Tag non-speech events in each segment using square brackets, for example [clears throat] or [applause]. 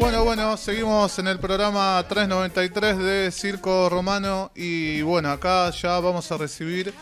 Bueno, bueno, seguimos en el programa 393 de Circo Romano y bueno, acá ya vamos a recibir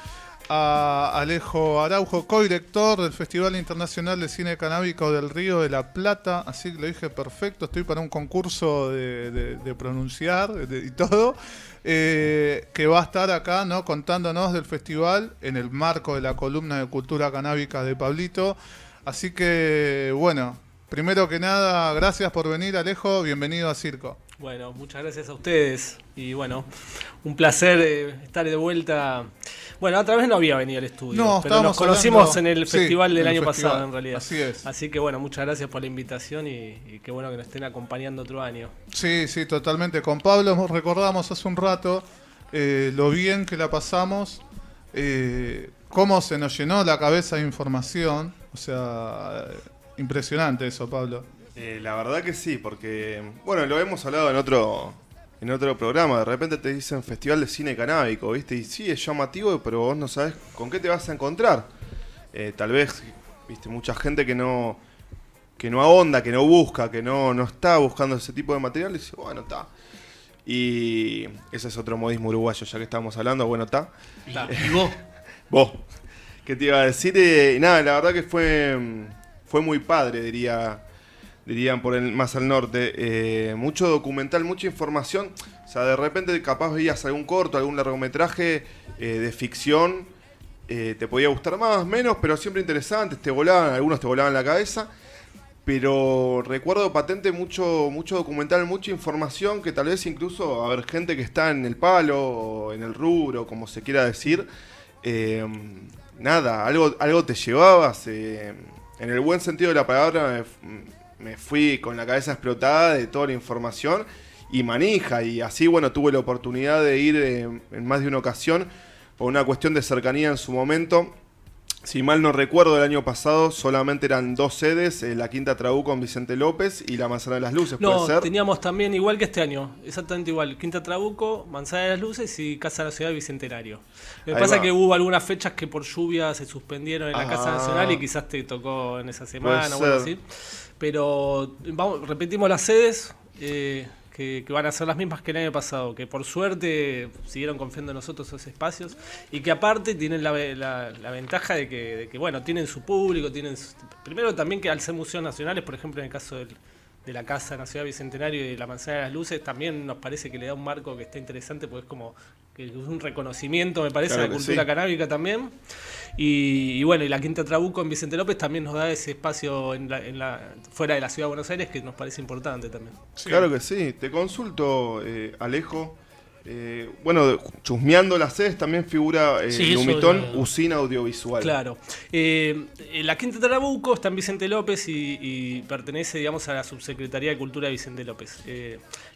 a Alejo Araujo, co-director del Festival Internacional de Cine Canábico del Río de la Plata, así que lo dije perfecto, estoy para un concurso de, pronunciar y todo, eh, que va a estar acá ¿no? contándonos del festival en el marco de la columna de cultura canábica de Pablito. Así que, bueno, Primero que nada, gracias por venir, Alejo. Bienvenido a Circo. Bueno, muchas gracias a ustedes. Y bueno, un placer eh, estar de vuelta. Bueno, otra vez no había venido al estudio, no, pero nos conocimos en el festival del año pasado, en realidad. Así es. Así que bueno, muchas gracias por la invitación y, qué bueno que nos estén acompañando otro año. Sí, sí, totalmente. Con Pablo recordamos hace un rato eh, lo bien que la pasamos, eh, cómo se nos llenó la cabeza de información. O sea Impresionante eso, Pablo. Eh, la verdad que sí, porque, bueno, lo hemos hablado en otro, en otro programa. De repente te dicen Festival de Cine Canábico, ¿viste? Y sí, es llamativo, pero vos no sabes con qué te vas a encontrar. Eh, tal vez, ¿viste? Mucha gente que no que no ahonda, que no busca, que no, no está buscando ese tipo de material, y dice, bueno, está. Y ese es otro modismo uruguayo, ya que estamos hablando, bueno, está. ¿Y vos? [laughs] vos. ¿Qué te iba a decir? Eh, y nada, la verdad que fue fue muy padre, diría, dirían por el, más al norte. Eh, mucho documental, mucha información. O sea, de repente capaz veías algún corto, algún largometraje eh, de ficción. Eh, te podía gustar más, menos, pero siempre interesantes. Te volaban, algunos te volaban la cabeza. Pero recuerdo patente mucho, mucho documental, mucha información que tal vez incluso, a ver, gente que está en el palo, o en el rubro, como se quiera decir, nada, algo, algo te llevabas en el buen sentido de la palabra, me, fui con la cabeza explotada de toda la información y manija. Y así, bueno, tuve la oportunidad de ir en, en más de una ocasión por una cuestión de cercanía en su momento si mal no recuerdo, el año pasado solamente eran dos sedes, eh, la Quinta Trabuco con Vicente López y la Manzana de las Luces, ¿puede no, teníamos también, igual que este año, exactamente igual, Quinta Trabuco, Manzana de las Luces y Casa Nacional Bicentenario. Lo que pasa es que hubo algunas fechas que por lluvia se suspendieron en la Casa ah. Nacional y quizás te tocó en esa semana o algo así. Pero vamos, repetimos las sedes. Eh, que, van a ser las mismas que el año pasado, que por suerte siguieron confiando en nosotros esos espacios y que aparte tienen la, ventaja de que, bueno, tienen su público, tienen primero también que al ser museos nacionales, por ejemplo en el caso de la Casa Nacional Bicentenario y de la Manzana de las Luces, también nos parece que le da un marco que está interesante, porque es como que es un reconocimiento, me parece, a la cultura canábica también. Y, bueno, y la Quinta Trabuco en Vicente López también nos da ese espacio en la, fuera de la ciudad de Buenos Aires que nos parece importante también. Claro que sí. Te consulto, eh, Alejo. Eh, bueno, chusmeando las sedes también figura eh, Lumitón, usina audiovisual. Claro. Eh, la Quinta Trabuco está en Vicente López y, pertenece, digamos, a la Subsecretaría de Cultura de Vicente López.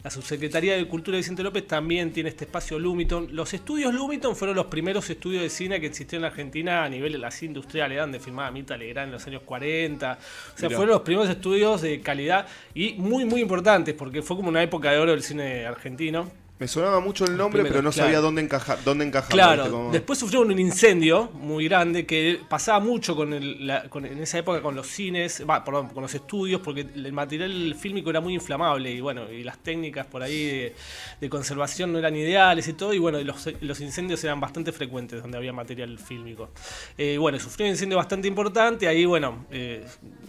la Subsecretaría de Cultura de Vicente López también tiene este espacio Lumiton. Los estudios Lumiton fueron los primeros estudios de cine que existieron en Argentina a nivel de las industriales, donde filmaba Mita Legrand en los años 40. O sea, fueron los primeros estudios de calidad y muy, muy importantes, porque fue como una época de oro del cine argentino. Me sonaba mucho el nombre, pero no sabía dónde encajar, dónde encajar. Claro, después sufrieron un incendio muy grande que pasaba mucho con, el, en esa época con los cines, perdón, con los estudios, porque el material fílmico era muy inflamable y bueno, y las técnicas por ahí de, conservación no eran ideales y todo, y bueno, los, incendios eran bastante frecuentes donde había material fílmico. Eh, bueno, sufrió un incendio bastante importante, ahí bueno, eh,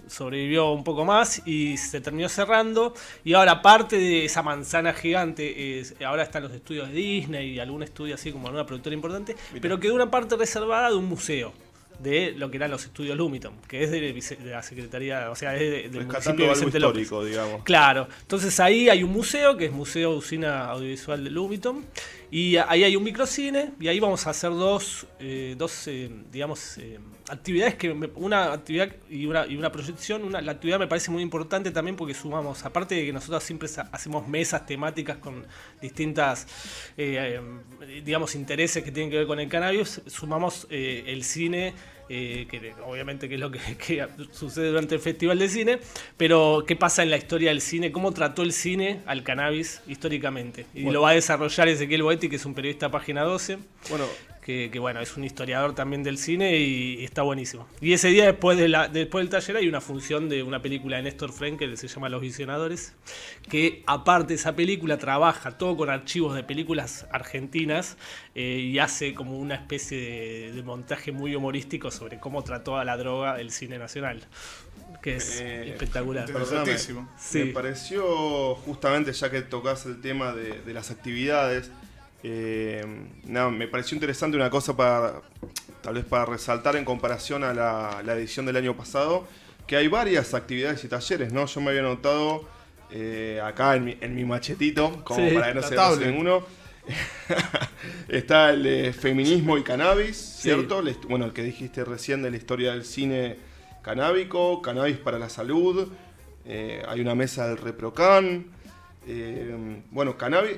sobrevivió un poco más y se terminó cerrando, y ahora parte de esa manzana gigante, es, ahora están los estudios de Disney y algún estudio así como alguna productora importante, pero quedó una parte reservada de un museo de lo que eran los estudios Lumiton, que es de, la Secretaría, o sea, es del municipio de Vicente histórico, digamos. Claro, entonces ahí hay un museo, que es Museo Usina Audiovisual de Lumiton, y ahí hay un microcine, y ahí vamos a hacer dos, eh, dos eh, digamos, eh, actividades que una actividad y una, y una proyección, una, la actividad me parece muy importante también porque sumamos, aparte de que nosotros siempre hacemos mesas temáticas con distintas, eh, eh, digamos, intereses que tienen que ver con el cannabis, sumamos el cine eh, que obviamente que es lo [laughs] que, sucede durante el Festival de Cine, pero qué pasa en la historia del cine, cómo trató el cine al cannabis históricamente. Y lo va a desarrollar Ezequiel Boetti, que es un periodista página 12. Bueno, que, bueno, es un historiador también del cine y, está buenísimo. Y ese día después, de la, después del taller hay una función de una película de Néstor Frenkel que se llama Los Visionadores, que aparte de esa película trabaja todo con archivos de películas argentinas eh, y hace como una especie de, montaje muy humorístico sobre cómo trató a la droga el cine nacional que es eh, espectacular. Me pareció justamente, ya que tocas el tema de, de las actividades, eh, me pareció interesante una cosa para, tal vez para resaltar en comparación a la, edición del año pasado, que hay varias actividades y talleres, ¿no? Yo me había notado eh, acá en mi, machetito, como para que no se pase ninguno. [laughs] Está el feminismo y cannabis, ¿cierto? Bueno, el que dijiste recién de la historia del cine canábico, cannabis para la salud, eh, hay una mesa del Reprocan, bueno, cannabis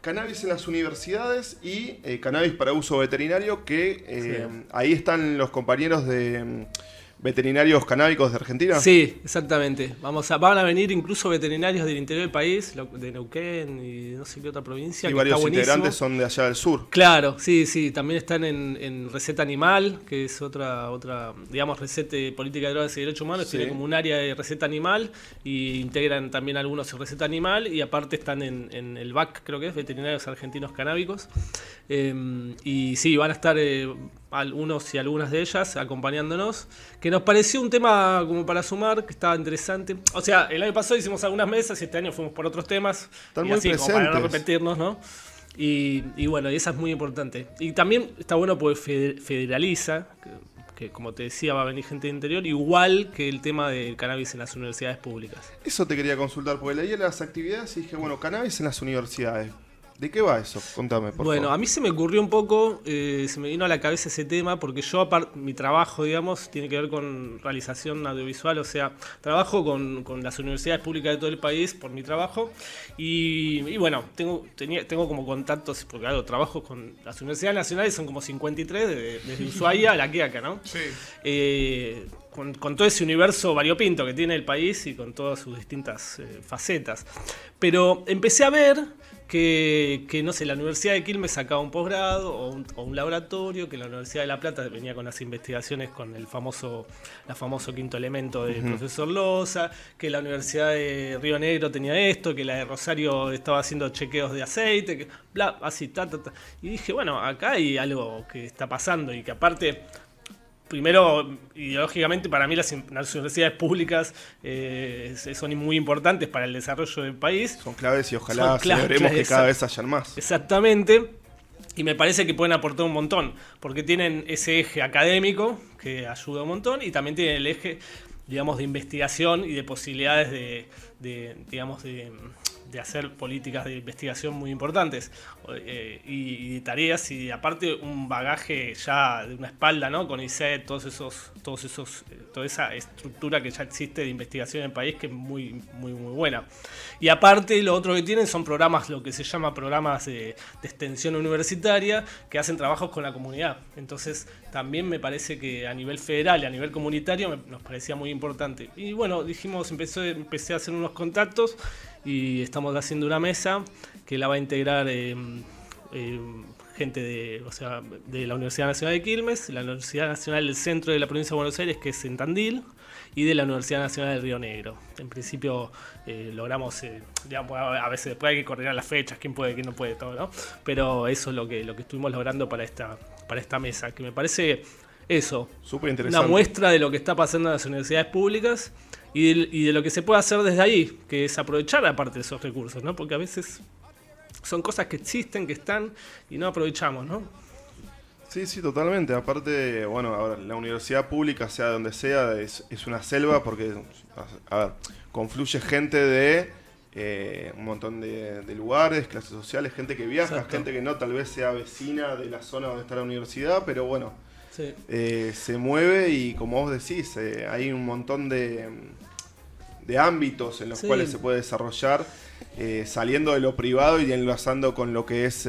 cannabis en las universidades y eh, cannabis para uso veterinario, que eh, ahí están los compañeros de mm, veterinarios canábicos de Argentina. Sí, exactamente. Vamos a, van a venir incluso veterinarios del interior del país, de Neuquén y no sé qué otra provincia. Y varios integrantes son de allá del sur. Claro, sí, sí. También están en, Receta Animal, que es otra, otra digamos, receta de política de drogas y derechos humanos. Tiene como un área de receta animal y integran también algunos en receta animal y aparte están en, el VAC, creo que es, Veterinarios Argentinos Canábicos. Em, y sí, van a estar eh, algunos y algunas de ellas acompañándonos, que nos pareció un tema como para sumar, que estaba interesante. O sea, el año pasado hicimos algunas mesas y este año fuimos por otros temas. Están muy así, como para no repetirnos, ¿no? Y, y, bueno, y esa es muy importante. Y también está bueno porque federaliza, que, como te decía va a venir gente de interior, igual que el tema del cannabis en las universidades públicas. Eso te quería consultar, porque leí las actividades y dije, bueno, cannabis en las universidades. ¿De qué va eso? Contame, por bueno, a mí se me ocurrió un poco, eh, se me vino a la cabeza ese tema, porque yo, mi trabajo, digamos, tiene que ver con realización audiovisual, o sea, trabajo con, las universidades públicas de todo el país por mi trabajo. Y, bueno, tengo, tenía, tengo como contactos, porque claro, trabajo con las universidades nacionales, son como 53, desde, Ushuaia a la Quiaca, ¿no? Sí. Eh, con, todo ese universo variopinto que tiene el país y con todas sus distintas eh, facetas. Pero empecé a ver que, no sé, la Universidad de Quilmes sacaba un posgrado o un, laboratorio, que la Universidad de La Plata venía con las investigaciones con el famoso, la famoso quinto elemento del profesor Loza, que la Universidad de Río Negro tenía esto, que la de Rosario estaba haciendo chequeos de aceite, que bla, así, ta, ta, ta. Y dije, bueno, acá hay algo que está pasando y que aparte primero, ideológicamente, para mí las, universidades públicas eh, son muy importantes para el desarrollo del país. Son claves y ojalá celebremos que cada vez hayan más. Exactamente. Y me parece que pueden aportar un montón, porque tienen ese eje académico que ayuda un montón y también tienen el eje, digamos, de investigación y de posibilidades de digamos, de, de hacer políticas de investigación muy importantes eh, y, tareas y aparte un bagaje ya de una espalda, ¿no? Con ICET, todos esos, todos esos, eh, toda esa estructura que ya existe de investigación en el país que es muy, muy, muy buena. Y aparte lo otro que tienen son programas, lo que se llama programas de, extensión universitaria que hacen trabajos con la comunidad. Entonces también me parece que a nivel federal y a nivel comunitario nos parecía muy importante. Y bueno, dijimos, empecé, empecé a hacer unos contactos y estamos haciendo una mesa que la va a integrar eh, eh, gente de, o sea, de la Universidad Nacional de Quilmes, la Universidad Nacional del Centro de la Provincia de Buenos Aires, que es en Tandil, y de la Universidad Nacional del Río Negro. En principio eh, logramos, digamos, a veces después hay que coordinar las fechas, quién puede, quién no puede, todo, ¿no? Pero eso es lo que, lo que estuvimos logrando para esta, para esta mesa, que me parece eso, una muestra de lo que está pasando en las universidades públicas y de, lo que se puede hacer desde ahí, que es aprovechar aparte de esos recursos, ¿no? Porque a veces son cosas que existen, que están y no aprovechamos, ¿no? Sí, sí, totalmente. Aparte, bueno, ahora la universidad pública, sea donde sea, es, una selva porque, a ver, confluye gente de eh, un montón de, lugares, clases sociales, gente que viaja, gente que no tal vez sea vecina de la zona donde está la universidad, pero bueno, eh, se mueve y como vos decís, eh, hay un montón de, de ámbitos en los cuales se puede desarrollar, eh, saliendo de lo privado y enlazando con lo que es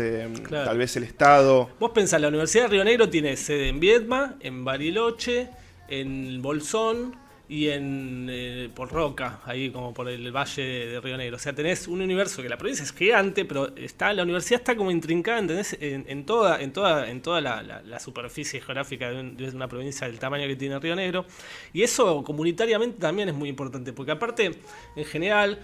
tal vez el Estado. Vos pensás, la Universidad de Río Negro tiene sede en Viedma, en Bariloche, en Bolsón y en eh, por Roca, ahí como por el valle de Río Negro. O sea, tenés un universo que la provincia es gigante, pero está la universidad está como intrincada, ¿entendés? En, toda, en toda, en toda la, superficie geográfica de, una provincia del tamaño que tiene Río Negro. Y eso comunitariamente también es muy importante, porque aparte, en general,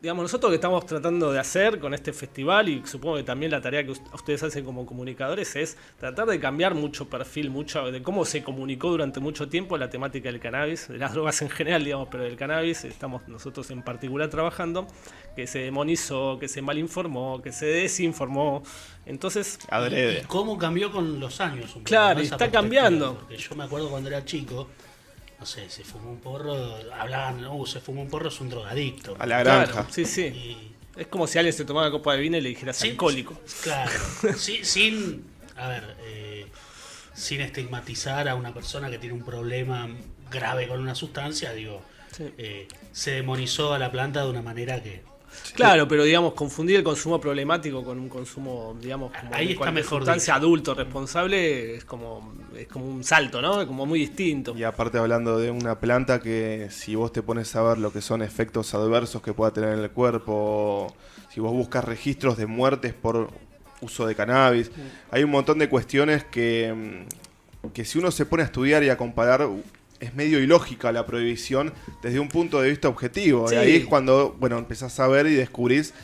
digamos, nosotros que estamos tratando de hacer con este festival y supongo que también la tarea que ustedes hacen como comunicadores es tratar de cambiar mucho perfil, mucho de cómo se comunicó durante mucho tiempo la temática del cannabis, de las drogas en general, digamos, pero del cannabis estamos nosotros en particular trabajando, que se demonizó, que se malinformó, que se desinformó. Entonces, ¿Y cómo cambió con los años? claro, está cambiando. Porque yo me acuerdo cuando era chico, no sé, se fumó un porro, hablaban, uh, se fumó un porro, es un drogadicto. A la granja. sí, sí. Es como si alguien se tomara una copa de vino y le dijeras alcohólico. Claro, [laughs] sin, a ver, eh, sin estigmatizar a una persona que tiene un problema grave con una sustancia, digo, eh, se demonizó a la planta de una manera que Claro, pero digamos, confundir el consumo problemático con un consumo, digamos, como Ahí está mejor adulto, responsable, es como, es como un salto, ¿no? Es como muy distinto. Y aparte hablando de una planta que si vos te pones a ver lo que son efectos adversos que pueda tener en el cuerpo, si vos buscas registros de muertes por uso de cannabis, hay un montón de cuestiones que, que si uno se pone a estudiar y a comparar es medio ilógica la prohibición desde un punto de vista objetivo. Y ahí es cuando, bueno, empezás a ver y descubrís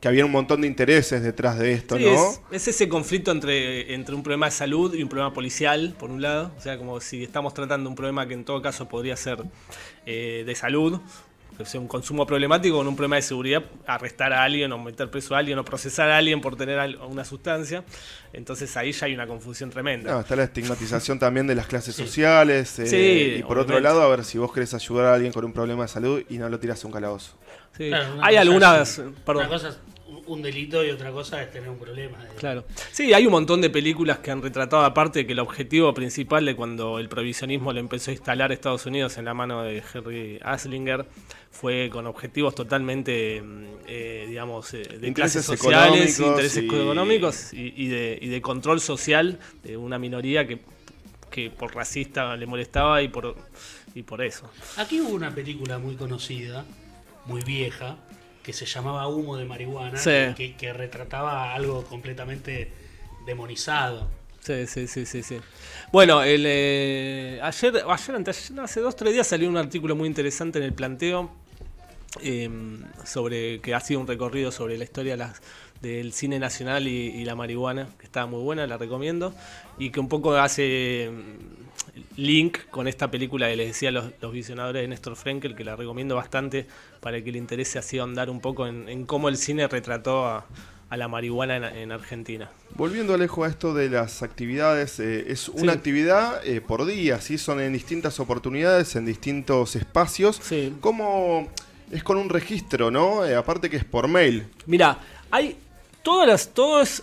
que había un montón de intereses detrás de esto, ¿no? Es, ese conflicto entre, entre un problema de salud y un problema policial, por un lado. O sea, como si estamos tratando un problema que en todo caso podría ser eh, de salud, o sea, un consumo problemático con un problema de seguridad, arrestar a alguien o meter preso a alguien o procesar a alguien por tener una sustancia. Entonces ahí ya hay una confusión tremenda. está la estigmatización también de las clases [laughs] sociales. Eh, y por otro lado, a ver si vos querés ayudar a alguien con un problema de salud y no lo tiras a un calabozo. hay algunas. perdón un delito y otra cosa es tener un problema. Claro. Sí, hay un montón de películas que han retratado, aparte que el objetivo principal de cuando el provisionismo le empezó a instalar a Estados Unidos en la mano de Henry Aslinger fue con objetivos totalmente, mm, eh, digamos, eh, de clases sociales, intereses económicos y, de, y, de, control social de una minoría que, que por racista le molestaba y por, y por eso. Aquí hubo una película muy conocida, muy vieja, que se llamaba Humo de Marihuana, que, retrataba algo completamente demonizado. Sí, sí, sí, sí, sí. Bueno, el, eh, ayer, ayer, antes, hace dos, tres días salió un artículo muy interesante en el planteo em, sobre que ha sido un recorrido sobre la historia las, del cine nacional y, la marihuana, que está muy buena, la recomiendo, y que un poco hace link con esta película que les decía los, los, visionadores de Néstor Frenkel, que la recomiendo bastante para que le interese así andar un poco en, cómo el cine retrató a, la marihuana en, Argentina. Volviendo Alejo a esto de las actividades, eh, es una actividad eh, por día, ¿sí? son en distintas oportunidades, en distintos espacios. Sí. ¿Cómo es con un registro, no? Eh, aparte que es por mail. Mira, hay todas las, todo es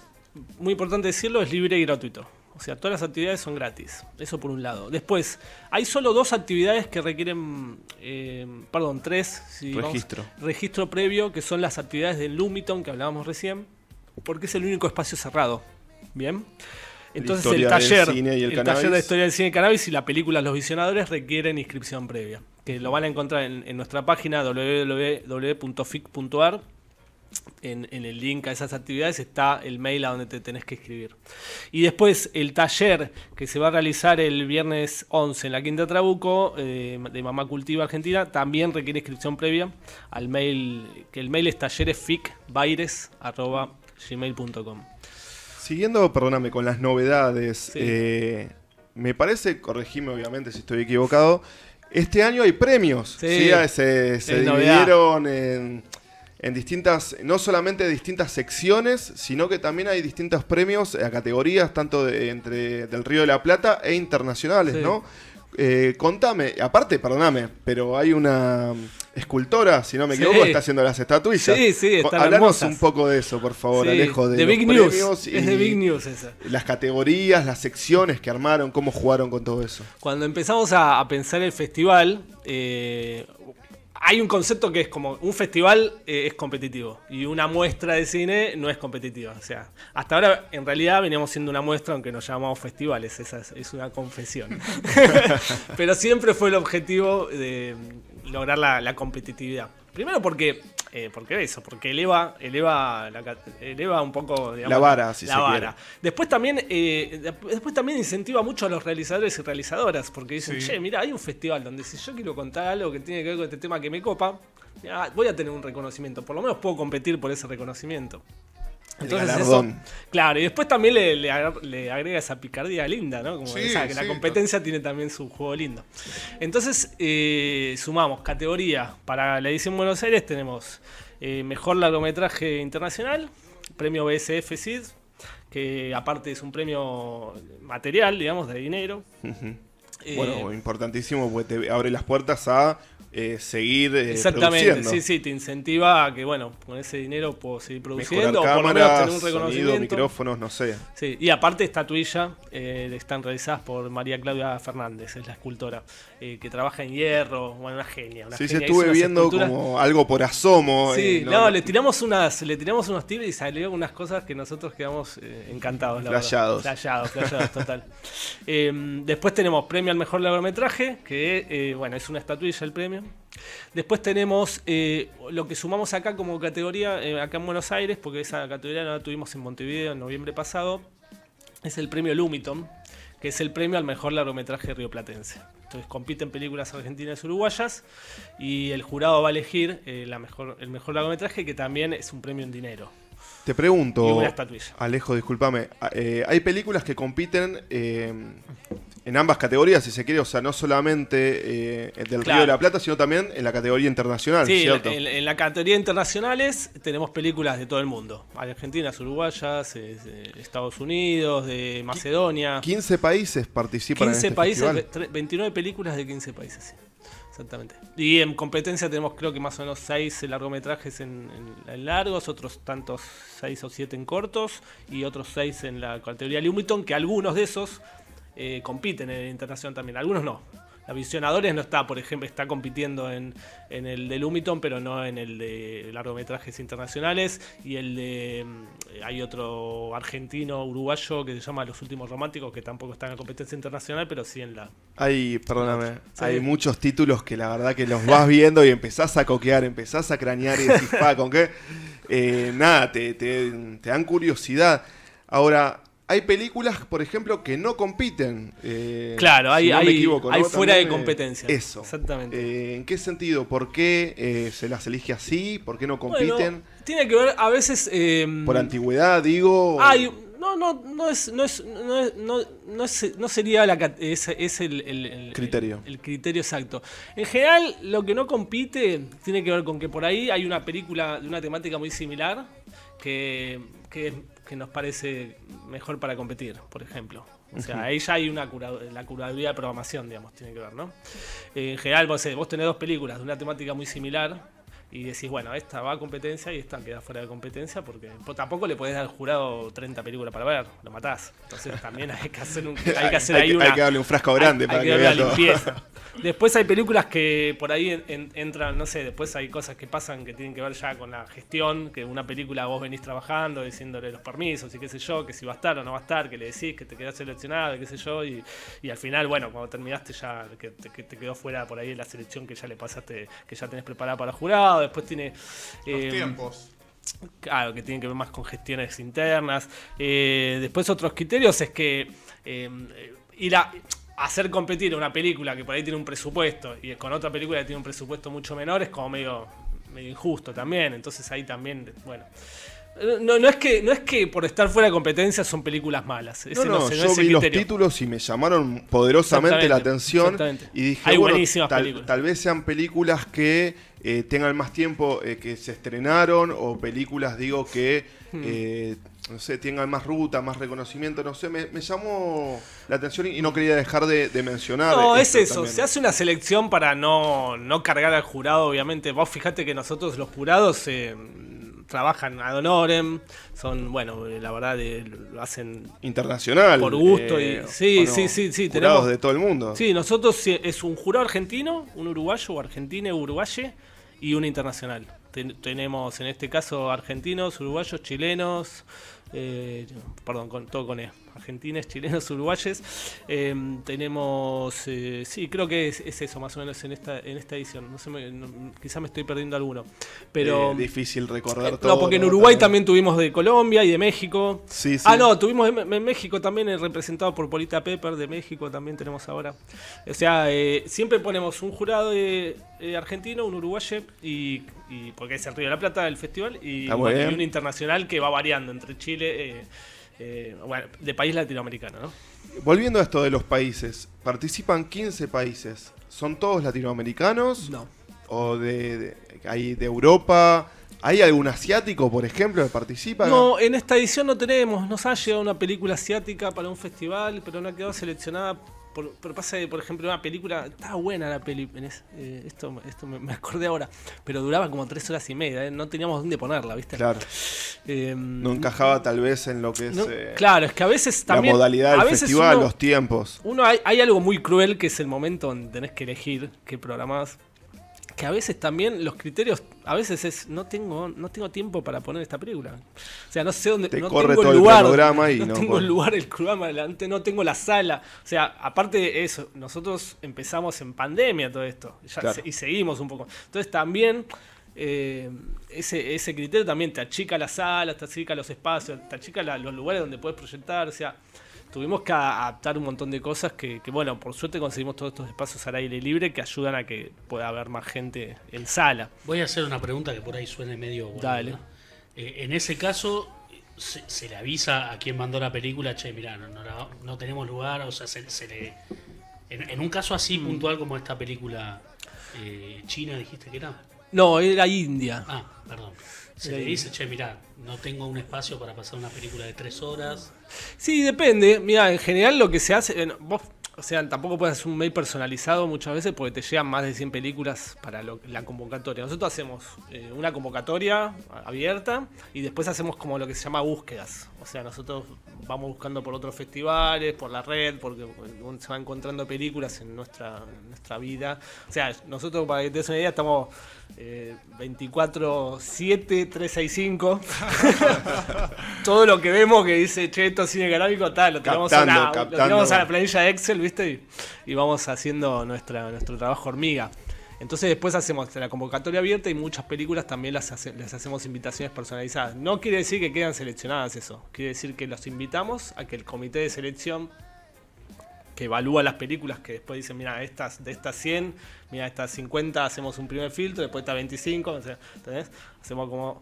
muy importante decirlo, es libre y gratuito. O sea, todas las actividades son gratis. Eso por un lado. Después, hay solo dos actividades que requieren, eh, perdón, tres. registro. registro previo, que son las actividades del Lumiton que hablábamos recién, porque es el único espacio cerrado. Bien. Entonces el taller, el, taller de historia del cine y cannabis y la película Los Visionadores requieren inscripción previa, que lo van a encontrar en, en nuestra página www.fic.ar en, el link a esas actividades está el mail a donde te tenés que escribir. Y después el taller que se va a realizar el viernes 11 en la Quinta Trabuco eh, de Mamá Cultiva Argentina también requiere inscripción previa al mail, que el mail es talleresficbaires.gmail.com Siguiendo, perdóname, con las novedades, eh, me parece, corregime obviamente si estoy equivocado, este año hay premios. Sí, se, se dividieron en en distintas, no solamente distintas secciones, sino que también hay distintos premios a categorías, tanto de, entre del Río de la Plata e internacionales, ¿no? Eh, contame, aparte, perdóname, pero hay una escultora, si no me equivoco, está haciendo las estatuillas. Sí, sí, están Hablamos un poco de eso, por favor, Alejo, de, Big News. es de Big News esa. Las categorías, las secciones que armaron, cómo jugaron con todo eso. Cuando empezamos a, pensar el festival, eh, hay un concepto que es como un festival eh, es competitivo y una muestra de cine no es competitiva. O sea, hasta ahora en realidad veníamos siendo una muestra aunque nos llamamos festivales, esa es, una confesión. [laughs] [laughs] Pero siempre fue el objetivo de lograr la competitividad. Primero porque, eh, porque eso, porque eleva, eleva, eleva un poco la vara, si la vara. Después también, eh, después también incentiva mucho a los realizadores y realizadoras, porque dicen, che, mira, hay un festival donde si yo quiero contar algo que tiene que ver con este tema que me copa, voy a tener un reconocimiento, por lo menos puedo competir por ese reconocimiento. Entonces eso, claro, y después también le, agrega esa picardía linda, ¿no? Como que la competencia tiene también su juego lindo. Entonces, eh, sumamos categoría. Para la edición Buenos Aires tenemos eh, mejor largometraje internacional, premio BSF SID, que aparte es un premio material, digamos, de dinero. Bueno, eh, importantísimo, porque te abre las puertas a eh, seguir eh, Exactamente, sí, sí, te incentiva a que, bueno, con ese dinero puedo seguir produciendo o por lo menos tener un reconocimiento. Sonido, micrófonos, no sé. Sí, y aparte estatuilla eh, están realizadas por María Claudia Fernández, es la escultora, que trabaja en hierro, bueno, una genia. Una sí, se estuve viendo como algo por asomo. Sí, no, le tiramos unas, le tiramos unos tips y salió unas cosas que nosotros quedamos encantados. Flayados. Flayados, flayados, total. [laughs] después tenemos premio al mejor largometraje, que, bueno, es una estatuilla el premio. Después tenemos eh, lo que sumamos acá como categoría, eh, acá en Buenos Aires, porque esa categoría no la tuvimos en Montevideo en noviembre pasado, es el premio Lumiton, que es el premio al mejor largometraje rioplatense. Entonces compiten películas argentinas y uruguayas y el jurado va a elegir eh, la mejor, el mejor largometraje, que también es un premio en dinero. Te pregunto, Alejo, discúlpame, hay películas que compiten en ambas categorías, si se quiere, o sea, no solamente eh, del Río de la Plata, sino también en la categoría internacional. Sí, En, la categoría internacionales tenemos películas de todo el mundo. Argentinas, uruguayas, Estados Unidos, de Macedonia. 15 países participan 15 en este países, 29 películas de 15 países, sí. Exactamente. Y en competencia tenemos creo que más o menos 6 largometrajes en, en, largos, otros tantos 6 o 7 en cortos y otros 6 en la categoría Lumiton, que algunos de esos eh, compiten en el internacional también. Algunos no. La Visionadores no está, por ejemplo, está compitiendo en, el de Lumiton, pero no en el de largometrajes internacionales. Y el de. Mm, hay otro argentino, uruguayo, que se llama Los Últimos Románticos, que tampoco está en la competencia internacional, pero sí en la. Hay, perdóname, hay muchos títulos que la verdad que los vas viendo y empezás a coquear, empezás a cranear y decís, pa, ¿con qué? Eh, nada, te, te dan curiosidad. Ahora, hay películas, por ejemplo, que no compiten. Eh, claro, hay, hay, fuera de competencia. eso. Exactamente. Eh, ¿En qué sentido? ¿Por qué eh, se las elige así? ¿Por qué no compiten? tiene que ver a veces. por antigüedad, digo. Hay, no, no, no es, no es, no, es, no, no, es, no sería la es, es el, el, criterio. El, criterio exacto. En general, lo que no compite tiene que ver con que por ahí hay una película de una temática muy similar que, que que nos parece mejor para competir, por ejemplo. O sea, ahí ya hay una la curaduría de programación, digamos, tiene que ver, ¿no? en general, vos, vos tenés dos películas de una temática muy similar, y decís, bueno, esta va a competencia y esta queda fuera de competencia porque tampoco le podés dar al jurado 30 películas para ver, lo matás. Entonces también hay que hacer, un, [laughs] hay que hacer ahí una, hay que darle un frasco grande para que, vea limpieza. [laughs] Después hay películas que por ahí entran, no sé, después hay cosas que pasan que tienen que ver ya con la gestión, que una película vos venís trabajando, diciéndole los permisos y qué sé yo, que si va a estar o no va a estar, que le decís que te quedás seleccionado, qué sé yo, y, y al final, bueno, cuando terminaste ya, que te, que te quedó fuera por ahí la selección que ya le pasaste, que ya tenés preparada para el jurado después tiene... Los eh, tiempos. Claro, que tienen que ver más con gestiones internas. Eh, después otros criterios es que eh, ir a hacer competir una película que por ahí tiene un presupuesto y con otra película que tiene un presupuesto mucho menor es como medio, medio injusto también. Entonces ahí también, bueno. No, no, es que, no es que por estar fuera de competencia son películas malas. no, no, yo vi los títulos y me llamaron poderosamente la atención. Y dije, bueno, tal, vez sean películas que eh, tengan más tiempo eh, que se estrenaron o películas, digo, que hmm. eh, no sé, tengan más ruta, más reconocimiento, no sé, me, llamó la atención y no quería dejar de, mencionar. No, es eso, se hace una selección para no, no cargar al jurado, obviamente. Vos fijate que nosotros los jurados trabajan ad honorem, son, bueno, la verdad, lo hacen internacional. Por gusto. y, eh, sí, sí, sí, sí. Tenemos de todo el mundo. Sí, nosotros es un jurado argentino, un uruguayo o argentino uruguayo y un internacional. tenemos en este caso argentinos, uruguayos, chilenos, eh, perdón, con, todo con E argentines, chilenos, [laughs] uruguayes. Em, tenemos, eh, sí, creo que es, eso más o menos en esta en esta edición. No sé, quizá me estoy perdiendo alguno. Pero eh, difícil recordar todo. No, porque en Uruguay también. tuvimos de Colombia y de México. Sí, sí. Ah, no, tuvimos en, México también representado por Polita Pepper de México también tenemos ahora. O sea, eh, siempre ponemos un jurado argentino, un uruguayo y, porque es el Río de la Plata el festival y, y un internacional que va variando entre Chile eh, bueno, de país latinoamericano, ¿no? Volviendo a esto de los países, participan 15 países. ¿Son todos latinoamericanos? No. ¿O de, hay de Europa? ¿Hay algún asiático, por ejemplo, que participa? No, en esta edición no tenemos. Nos ha llegado una película asiática para un festival, pero no ha quedado seleccionada por, pero pasa que, por ejemplo, una película, estaba buena la peli, eh, esto, esto me, acordé ahora, pero duraba como tres horas y media, eh, no teníamos dónde ponerla, ¿viste? Claro. Em, no encajaba tal vez en lo que es... Eh, claro, es que a veces también... La modalidad del festival, los tiempos. Uno hay, hay, algo muy cruel que es el momento donde tenés que elegir qué programas que a veces también los criterios, a veces es no tengo no tengo tiempo para poner esta película. O sea, no sé dónde Te no corre tengo todo el lugar, programa y [laughs] no, tengo el lugar el programa delante, no tengo la sala. O sea, aparte de eso, nosotros empezamos en pandemia todo esto y seguimos un poco. Entonces también eh, ese, ese criterio también te achica la sala, te achica los espacios, te achica los lugares donde puedes proyectar, o sea, tuvimos que adaptar un montón de cosas que, bueno, por suerte conseguimos todos estos espacios al aire libre que ayudan a que pueda haber más gente en sala. Voy a hacer una pregunta que por ahí suene medio... Dale. Eh, en ese caso, se, le avisa a quien mandó la película, che, mira, no, tenemos lugar, o sea, se, le... En, un caso así mm. puntual como esta película eh, china, dijiste que era. No, era India. Ah, perdón. Se le dice, che, mira, no tengo un espacio para pasar una película de tres horas. Sí, depende. Mira, en general lo que se hace, vos o sea, tampoco puedes hacer un mail personalizado muchas veces porque te llegan más de 100 películas para la convocatoria. Nosotros hacemos eh, una convocatoria abierta y después hacemos como lo que se llama búsquedas. O sea, nosotros vamos buscando por otros festivales, por la red, porque se van encontrando películas en nuestra, nuestra vida. O sea, nosotros, para que te des una idea, estamos 24-7, eh, 365. [laughs] Todo lo que vemos que dice, che, esto es cine carábico, tal, lo tenemos a, la, lo a la planilla de Excel, ¿viste? Y, vamos haciendo nuestra, nuestro trabajo hormiga. Entonces después hacemos la convocatoria abierta y muchas películas también las les hacemos invitaciones personalizadas. No quiere decir que quedan seleccionadas eso, quiere decir que los invitamos a que el comité de selección que evalúa las películas que después dicen, mira, estas, de estas 100, mira, estas 50 hacemos un primer filtro, después está 25, ¿entendés? Hacemos como...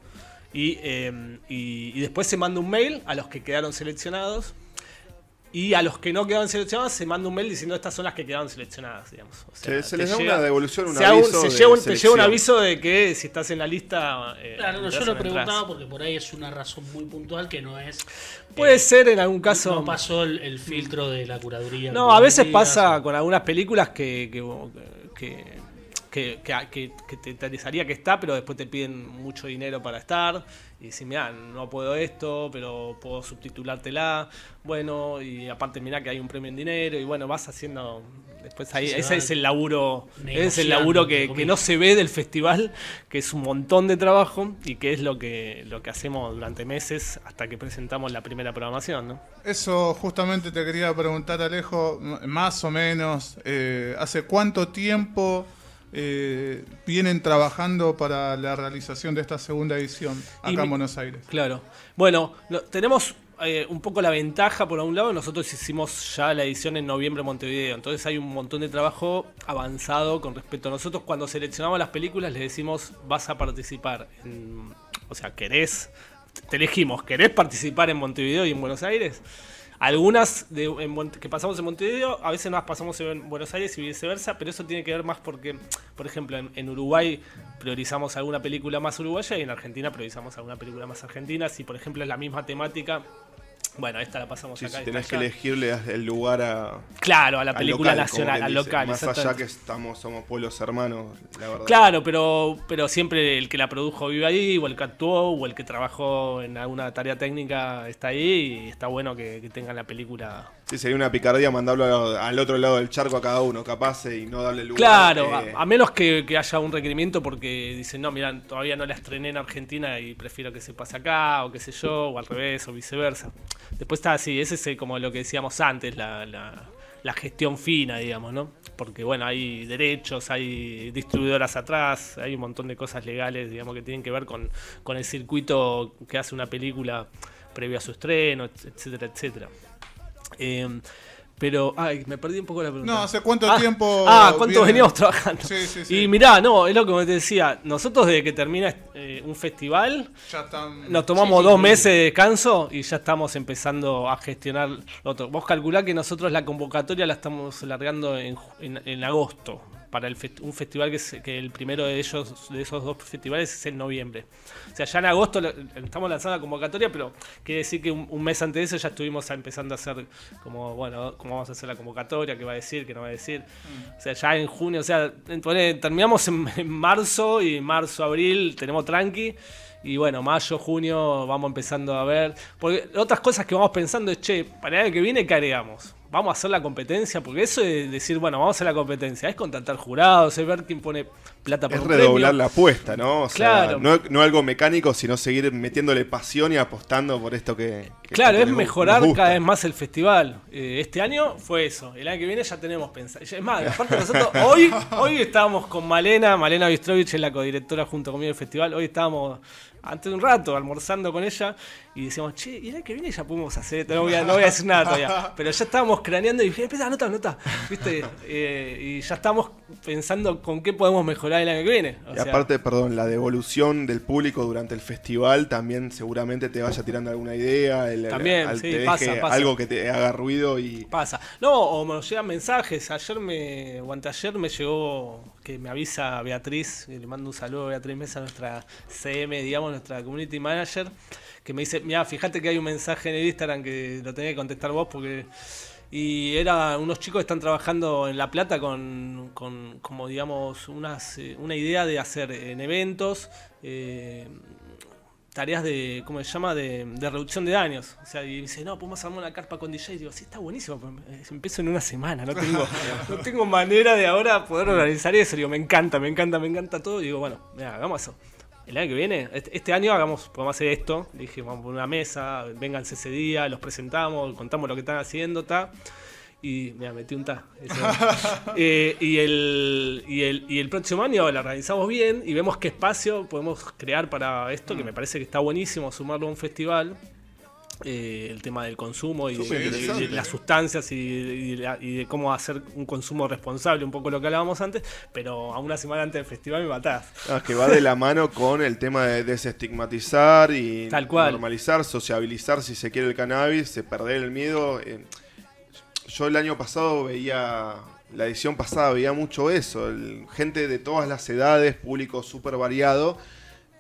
Em, y, y, después se manda un mail a los que quedaron seleccionados y a los que no quedaron seleccionados se manda un mail diciendo estas son las que quedaron seleccionadas, digamos. se, les da una devolución, un aviso. Se lleva, te lleva un aviso de que si estás en la lista. Eh, claro, yo lo he preguntado porque por ahí es una razón muy puntual que no es. Puede eh, ser en algún caso. No pasó el, filtro de la curaduría. No, a veces pasa con algunas películas que, que que, que, te interesaría que está, pero después te piden mucho dinero para estar. Y dicen, mira, no puedo esto, pero puedo subtitulártela. Bueno, y aparte, mira que hay un premio en dinero. Y bueno, vas haciendo. Después ahí, ese es el laburo. es el laburo que, no se ve del festival, que es un montón de trabajo y que es lo que, lo que hacemos durante meses hasta que presentamos la primera programación, ¿no? Eso justamente te quería preguntar, Alejo, más o menos, eh, ¿hace cuánto tiempo eh, vienen trabajando para la realización de esta segunda edición acá en Buenos Aires. Claro. Bueno, tenemos eh, un poco la ventaja, por un lado, nosotros hicimos ya la edición en noviembre en Montevideo, entonces hay un montón de trabajo avanzado con respecto a nosotros. Cuando seleccionamos las películas les decimos, vas a participar, o sea, querés, te elegimos, ¿querés participar en Montevideo y en Buenos Aires? Algunas de, que pasamos en Montevideo, a veces nos pasamos en Buenos Aires y viceversa, pero eso tiene que ver más porque, por ejemplo, en, Uruguay priorizamos alguna película más uruguaya y en Argentina priorizamos alguna película más argentina. Si, por ejemplo, es la misma temática, Bueno, esta la pasamos acá. Si tenés que elegirle el lugar a. Claro, a la película nacional, al local. Más allá que estamos, somos pueblos hermanos, la verdad. Claro, pero, pero siempre el que la produjo vive ahí, o el que actuó, o el que trabajó en alguna tarea técnica está ahí, y está bueno que, tengan la película. Sí, sería una picardía mandarlo al otro lado del charco a cada uno, capaz, y no darle lugar. Claro, eh. a, menos que, haya un requerimiento porque dicen, no, mira, todavía no la estrené en Argentina y prefiero que se pase acá, o qué sé yo, o al revés, o viceversa. Después está así, ese es como lo que decíamos antes, la, la, gestión fina, digamos, ¿no? Porque bueno, hay derechos, hay distribuidoras atrás, hay un montón de cosas legales, digamos, que tienen que ver con, con el circuito que hace una película previo a su estreno, etcétera, etcétera. Eh, pero, ay, me perdí un poco la pregunta. No, ¿hace cuánto ah, tiempo? Ah, ¿cuánto veníamos trabajando? Sí, sí, sí. Y mirá, no, es lo que me decía. Nosotros desde que termina eh, un festival, nos tomamos dos meses de descanso y ya estamos empezando a gestionar lo otro. Vos calculá que nosotros la convocatoria la estamos largando en, en agosto para el un festival que, es, que el primero de ellos de esos dos festivales es en noviembre. O sea, ya en agosto estamos lanzando la convocatoria, pero quiere decir que un, mes antes de eso ya estuvimos empezando a hacer como, bueno, cómo vamos a hacer la convocatoria, qué va a decir, qué no va a decir. O sea, ya en junio, o sea, terminamos en, marzo y marzo, abril tenemos tranqui. Y bueno, mayo, junio vamos empezando a ver. Porque otras cosas que vamos pensando es, che, para el año que viene, ¿qué agregamos? Vamos a hacer la competencia, porque eso es decir, bueno, vamos a hacer la competencia, es contratar jurados, es ver quién pone plata por Es redoblar la apuesta, ¿no? O sea, no, no, algo mecánico, sino seguir metiéndole pasión y apostando por esto que... claro, es mejorar cada vez más el festival. Eh, este año fue eso, el año que viene ya tenemos pensado. Es más, aparte nosotros, [laughs] hoy, hoy estábamos con Malena, Malena Bistrovich es la codirectora junto conmigo del festival, hoy estábamos antes de un rato almorzando con ella y decíamos, che, y el año que viene ya podemos hacer, no voy a, no voy a decir nada todavía, [laughs] pero ya estábamos craneando y dije, espera, anota, anota, ¿viste? Eh, y ya estamos pensando con qué podemos mejorar el año que viene. y aparte, perdón, la devolución del público durante el festival también seguramente te vaya tirando alguna idea, también, sí, pasa, algo que te haga ruido y... Pasa. No, o me llegan mensajes, ayer me, o anteayer me llegó que me avisa Beatriz, y le mando un saludo a Beatriz Mesa, nuestra CM, digamos, nuestra community manager, que me dice, mira, fíjate que hay un mensaje en el Instagram que lo tenés que contestar vos porque... Y era unos chicos que están trabajando en La Plata con, con como digamos, unas, eh, una idea de hacer en eventos eh, tareas de, ¿cómo se llama?, de, reducción de daños. O sea, y dice, no, podemos armar una carpa con DJ. Y digo, sí, está buenísimo, empiezo en una semana, no tengo, [laughs] no tengo manera de ahora poder organizar eso. Digo, me encanta, me encanta, me encanta todo. Y digo, bueno, mira, hagamos eso. El año que viene, este, este año hagamos, podemos hacer esto. Le dije, vamos a poner una mesa, vénganse ese día, los presentamos, contamos lo que están haciendo, ta y me metí un ta. [laughs] Eh, y, el, y, el, y el próximo año la organizamos bien y vemos qué espacio podemos crear para esto, que me parece que está buenísimo sumarlo a un festival. Eh, el tema del consumo y, de, las sustancias y, de cómo hacer un consumo responsable, un poco lo que hablábamos antes, pero a una semana antes del festival me matás. Ah, que va de la mano con el tema de desestigmatizar y normalizar, sociabilizar si se quiere el cannabis, perder el miedo. Eh, yo el año pasado veía, la edición pasada veía mucho eso, gente de todas las edades, público súper variado.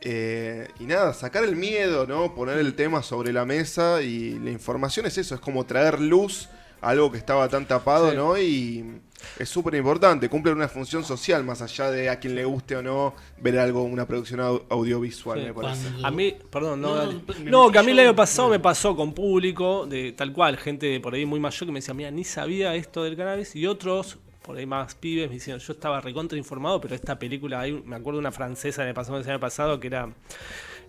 Eh, y nada, sacar el miedo, ¿no? Poner el tema sobre la mesa y la información es eso, es como traer luz a algo que estaba tan tapado, ¿no? Y es súper importante, cumple una función social más allá de a quien le guste o no ver algo, una producción audiovisual, me parece. A mí, perdón, no, no, que a mí el año pasado me pasó con público, de tal cual, gente por ahí muy mayor que me decía, mira, ni sabía esto del cannabis, y otros, por ahí más pibes, me decían, yo estaba recontra informado, pero esta película, me acuerdo de una francesa me pasó el año pasado que era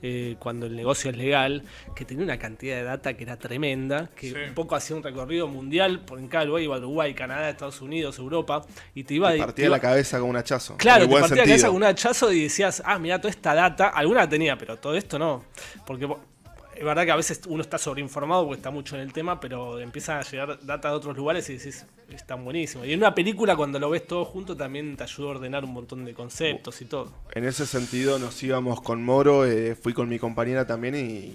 eh, cuando el negocio es legal, que tenía una cantidad de data que era tremenda, que un poco hacía un recorrido mundial por en cada lugar, iba a Uruguay, Canadá, Estados Unidos, Europa, y te iba... Te partía la cabeza con un hachazo. Claro, te partía la cabeza con un hachazo y decías, ah, mira, toda esta data, alguna tenía, pero todo esto no. Porque es verdad que a veces uno está sobreinformado porque está mucho en el tema, pero empiezan a llegar data de otros lugares y decís, están buenísimos. Y en una película, cuando lo ves todo junto, también te ayuda a ordenar un montón de conceptos y todo. En ese sentido, nos íbamos con Moro, eh, fui con mi compañera también y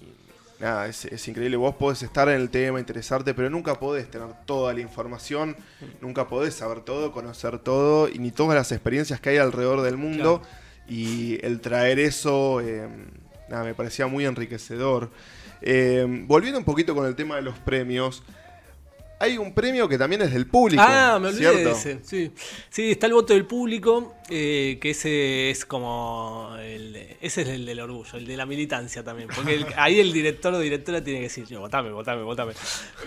nada, es, increíble. Vos podés estar en el tema, interesarte, pero nunca podés tener toda la información, nunca podés saber todo, conocer todo y ni todas las experiencias que hay alrededor del mundo. Y el traer eso. Eh, me parecía muy enriquecedor. Eh, volviendo un poquito con el tema de los premios, hay un premio que también es del público. Ah, me olvidé de ese. Sí. sí, está el voto del público, eh, que ese es como. El, ese es el del orgullo, el de la militancia también. Porque [laughs] ahí el director o directora tiene que decir: yo, votame, votame, votame.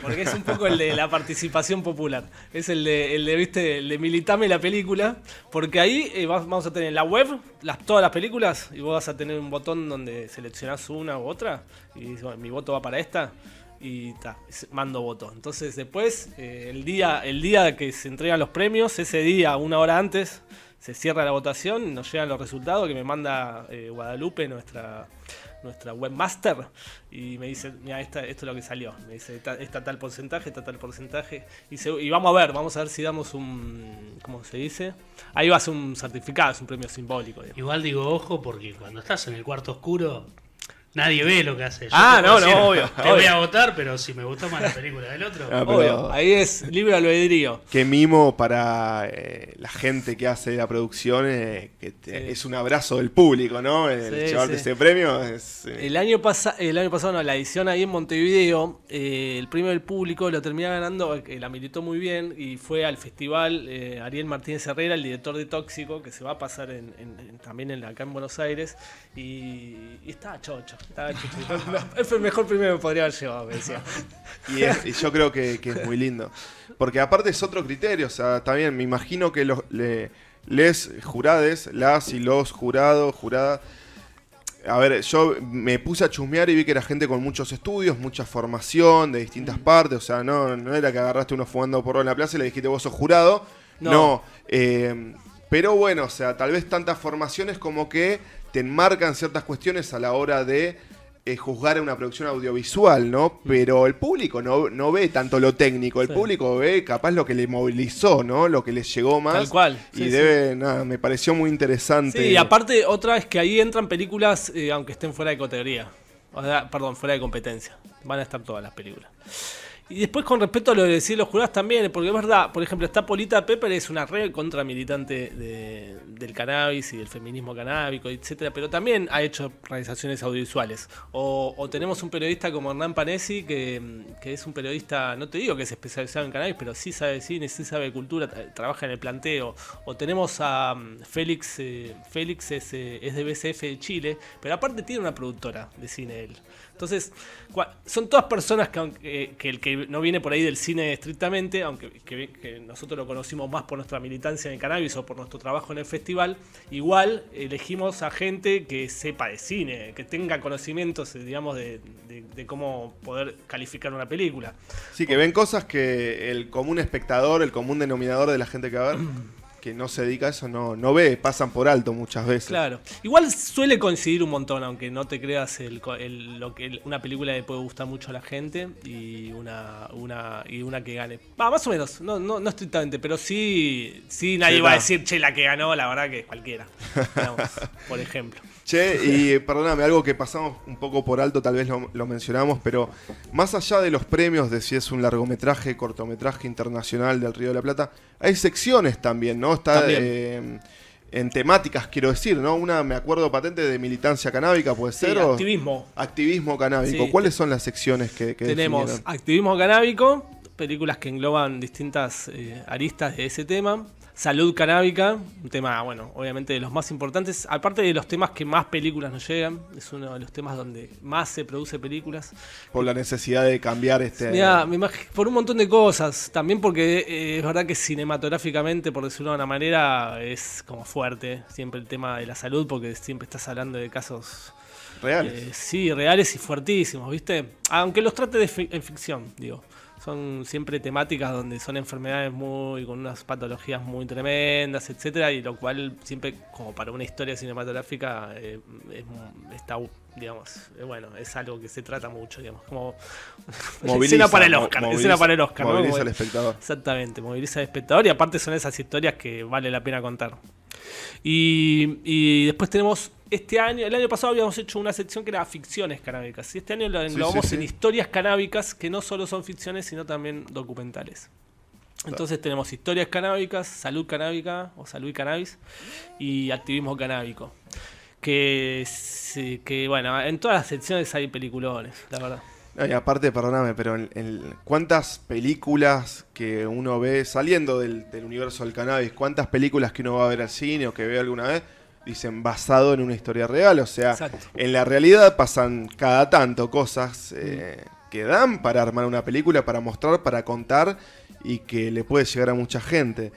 Porque es un poco el de la participación popular. Es el de, el de viste, el de militame la película. Porque ahí eh, vamos a tener en la web las, todas las películas y vos vas a tener un botón donde seleccionás una u otra y dices, bueno, mi voto va para esta y ta, mando voto. Entonces después, eh, el, día, el día que se entregan los premios, ese día, una hora antes, se cierra la votación, nos llegan los resultados que me manda eh, Guadalupe, nuestra, nuestra webmaster, y me dice, mira, esto es lo que salió. Me dice, está, tal porcentaje, está tal porcentaje. Y, y, vamos a ver, vamos a ver si damos un, ¿cómo se dice? Ahí va a ser un certificado, es un premio simbólico. Igual digo, ojo, porque cuando estás en el cuarto oscuro, Nadie ve lo que hace. ah, no, no, obvio. [laughs] Te voy a votar, pero si me gustó más la película del otro. Ah, obvio, ahí es libre albedrío. Qué mimo para eh, la gente que hace la producción, eh, que es un abrazo del público, ¿no? El llevarte ese premio es. Eh, el, año el año pasado, no, la edición ahí en Montevideo, el premio del público lo termina ganando, la militó muy bien y fue al festival Ariel Martínez Herrera, el director de Tóxico, que se va a pasar en, también en, acá en Buenos Aires, y, y estaba chocho [laughs] es el mejor primero que podría haber llevado, me decía. Y, yo creo que, es muy lindo. Porque aparte es otro criterio, o sea, también me imagino que los, les jurades, las y los jurados, juradas. A ver, yo me puse a chusmear y vi que era gente con muchos estudios, mucha formación de distintas partes. O sea, no, no era que agarraste uno fumando porro en la plaza y le dijiste vos sos jurado. No. Eh, pero bueno, o sea, tal vez tantas formaciones como que te enmarcan ciertas cuestiones a la hora de eh, juzgar una producción audiovisual, ¿no? Mm. Pero el público no, no ve tanto lo técnico, el público ve capaz lo que le movilizó, ¿no? Lo que les llegó más. Tal cual. y debe, nada, me pareció muy interesante. Sí, y aparte, otra es que ahí entran películas, eh, aunque estén fuera de categoría. O sea, perdón, fuera de competencia. Van a estar todas las películas. Y después con respecto a lo de decir los jurados también, porque es verdad, por ejemplo, está Polita Pepper, es una red contra militante del cannabis y del feminismo canábico, etcétera, pero también ha hecho realizaciones audiovisuales. O, tenemos un periodista como Hernán Panesi, que, es un periodista, no te digo que es especializado en cannabis, pero sí sabe cine, sí sabe cultura, trabaja en el planteo. O tenemos a mm, Félix, eh, Félix es, eh, es de BCF de Chile, pero aparte tiene una productora de cine él. Entonces, son todas personas que, que, el que no viene por ahí del cine estrictamente, aunque que, nosotros lo conocimos más por nuestra militancia en el cannabis o por nuestro trabajo en el festival, igual elegimos a gente que sepa de cine, que tenga conocimientos, digamos, de, de cómo poder calificar una película. Sí, que ven cosas que el común espectador, el común denominador de la gente que va a ver que no se dedica a eso no, no ve, pasan por alto muchas veces. Claro. Igual suele coincidir un montón, aunque no te creas el, lo que una película le puede gustar mucho a la gente y una, una, y una que gane. Va, más o menos, no, no, no estrictamente, pero sí, sí nadie va a decir, che, la que ganó, la verdad que cualquiera. [laughs] por ejemplo. Che, y perdóname, algo que pasamos un poco por alto, tal vez lo, mencionamos, pero más allá de los premios de si es un largometraje, cortometraje internacional del Río de la Plata, hay secciones también, ¿no? Está eh, en temáticas, quiero decir, ¿no? Una, me acuerdo patente de militancia canábica, ¿puede ser? activismo. Activismo canábico. ¿Cuáles son las secciones que, que Tenemos activismo canábico, películas que engloban distintas eh, aristas de ese tema. Salud canábica, un tema, bueno, obviamente de los más importantes, aparte de los temas que más películas nos llegan, es uno de los temas donde más se produce películas. Por la necesidad de cambiar este... Mira, por un montón de cosas, también porque eh, es verdad que cinematográficamente, por decirlo de una manera, es como fuerte siempre el tema de la salud, porque siempre estás hablando de casos... Reales. Eh, sí, reales y fuertísimos, ¿viste? Aunque los trate de en ficción, digo son siempre temáticas donde son enfermedades muy con unas patologías muy tremendas, etcétera, y lo cual siempre como para una historia cinematográfica eh, está digamos, eh, bueno, es algo que se trata mucho, digamos, como [laughs] moviliza, para el Oscar, moviliza, para el Oscar, moviliza al espectador. Exactamente, moviliza al espectador y aparte son esas historias que vale la pena contar. Y, y después tenemos este año, el año pasado habíamos hecho una sección que era ficciones canábicas. Y este año lo englobamos en historias canábicas que no solo son ficciones, sino también documentales. Entonces tenemos historias canábicas, salud canábica o salud y cannabis y activismo canábico. que, que, bueno, en todas las secciones hay peliculones, la verdad. y aparte, perdóname, pero en, ¿cuántas películas que uno ve saliendo del, universo del cannabis? ¿Cuántas películas que uno va a ver al cine o que ve alguna vez? Dicen basado en una historia real. O sea, en la realidad pasan cada tanto cosas eh, que dan para armar una película, para mostrar, para contar y que le puede llegar a mucha gente.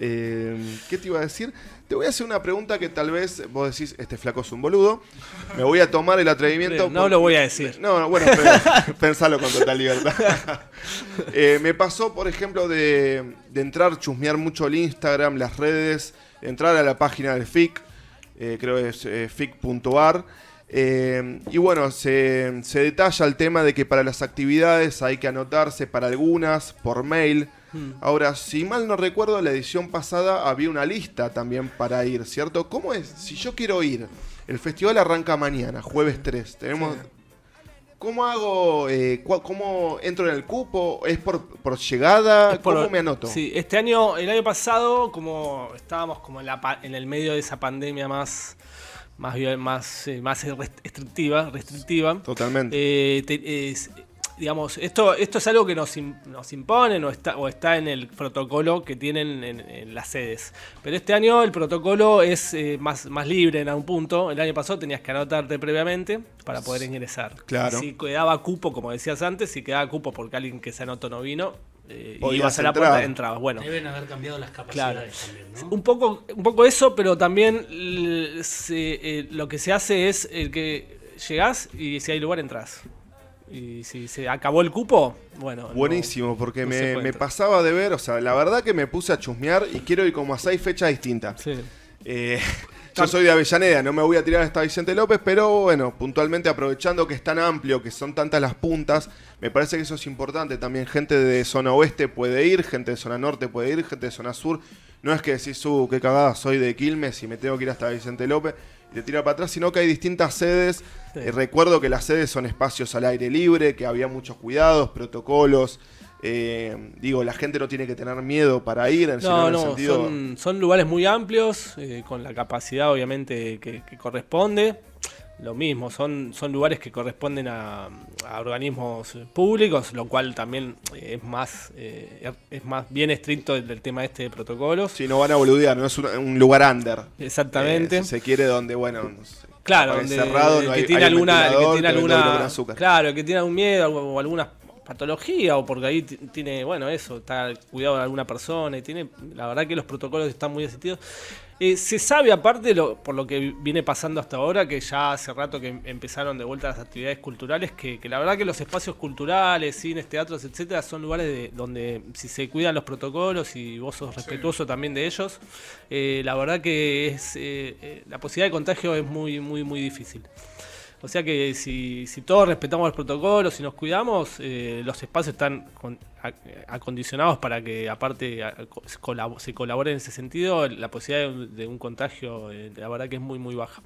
Eh, ¿Qué te iba a decir? Te voy a hacer una pregunta que tal vez vos decís, este flaco es un boludo. Me voy a tomar el atrevimiento. No lo voy a decir. No, bueno, [laughs] pensalo con total libertad. [laughs] Eh, me pasó, por ejemplo, de, entrar, chusmear mucho el Instagram, las redes, entrar a la página del FIC, creo que es fic.ar. y bueno, se, se detalla el tema de que para las actividades hay que anotarse para algunas por mail Hmm. Ahora, si mal no recuerdo, la edición pasada había una lista también para ir, ¿cierto? ¿Cómo es? Si yo quiero ir, el festival arranca mañana, jueves 3. Tenemos. ¿Cómo hago? Eh, ¿Cómo entro en el cupo? ¿Es por, llegada? ¿Cómo me anoto? Sí, este año, el año pasado, como estábamos como en, la, en el medio de esa pandemia más más más, eh, más restrictiva, restrictiva. Totalmente. Eh, digamos, esto, esto es algo que nos, nos imponen o está, o está en el protocolo que tienen en, las sedes. Pero este año el protocolo es eh, más, más libre en algún punto. El año pasado tenías que anotarte previamente para poder ingresar. Claro. si quedaba cupo, como decías antes, si quedaba cupo porque alguien que se anotó no vino, eh, ibas a la puerta, entrabas. Bueno, Deben haber cambiado las capacidades también, ¿no? Un poco, un poco eso, pero también eh, lo que se hace es el que llegás y si hay lugar entras. Y si se acabó el cupo, bueno. Buenísimo, porque me, pasaba de ver, o sea, la verdad que me puse a chusmear y quiero ir como a seis fechas distintas. Sí. Eh, [laughs] yo soy de Avellaneda, no me voy a tirar hasta Vicente López, pero bueno, puntualmente aprovechando que es tan amplio, que son tantas las puntas, me parece que eso es importante. También gente de zona oeste puede ir, gente de zona norte puede ir, gente de zona sur. No es que decís, uh, qué cagada, soy de Quilmes y me tengo que ir hasta Vicente López y te tira para atrás, sino que hay distintas sedes. Eh, recuerdo que las sedes son espacios al aire libre, que había muchos cuidados, protocolos. Eh, digo, la gente no tiene que tener miedo para ir. En no, no, son, lugares muy amplios, eh, con la capacidad obviamente que corresponde lo mismo, son, son lugares que corresponden a, organismos públicos, lo cual también es más eh, es más bien estricto del, tema este de protocolos. Si no van a boludear, no es un, lugar under. Exactamente. Eh, se quiere donde, bueno, claro, donde, cerrado, que tiene alguna, que tiene alguna, claro, que tiene algún miedo o alguna patología o porque ahí tiene, bueno, eso, está cuidado de alguna persona y tiene, la verdad que los protocolos están muy asistidos. Eh, se sabe, aparte, lo, por lo que viene pasando hasta ahora, que ya hace rato que empezaron de vuelta las actividades culturales, que, la verdad que los espacios culturales, cines, teatros, etcétera, son lugares de, donde si se cuidan los protocolos y vos sos respetuoso también de ellos, eh, la verdad que es eh, la posibilidad de contagio es muy, muy, muy difícil. O sea que si, todos respetamos los protocolos, si nos cuidamos, eh, los espacios están acondicionados para que aparte se colabore en ese sentido, la posibilidad de un, contagio, eh, la verdad que es muy, muy baja.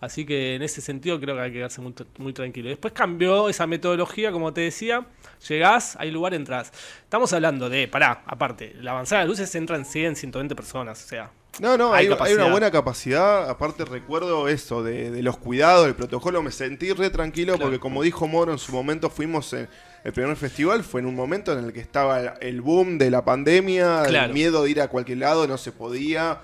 Así que en ese sentido creo que hay que quedarse muy, muy tranquilo. Después cambió esa metodología, como te decía, llegás, hay lugar, entras. Estamos hablando de, pará, aparte, la avanzada de luces entran 100, 120 personas, o sea, no, no, hay, una buena capacidad. Aparte, recuerdo eso de, los cuidados, el protocolo. Me sentí re tranquilo porque, como dijo Moro en su momento, fuimos en el primer festival. Fue en un momento en el que estaba el boom de la pandemia, el miedo de ir a cualquier lado, no se podía.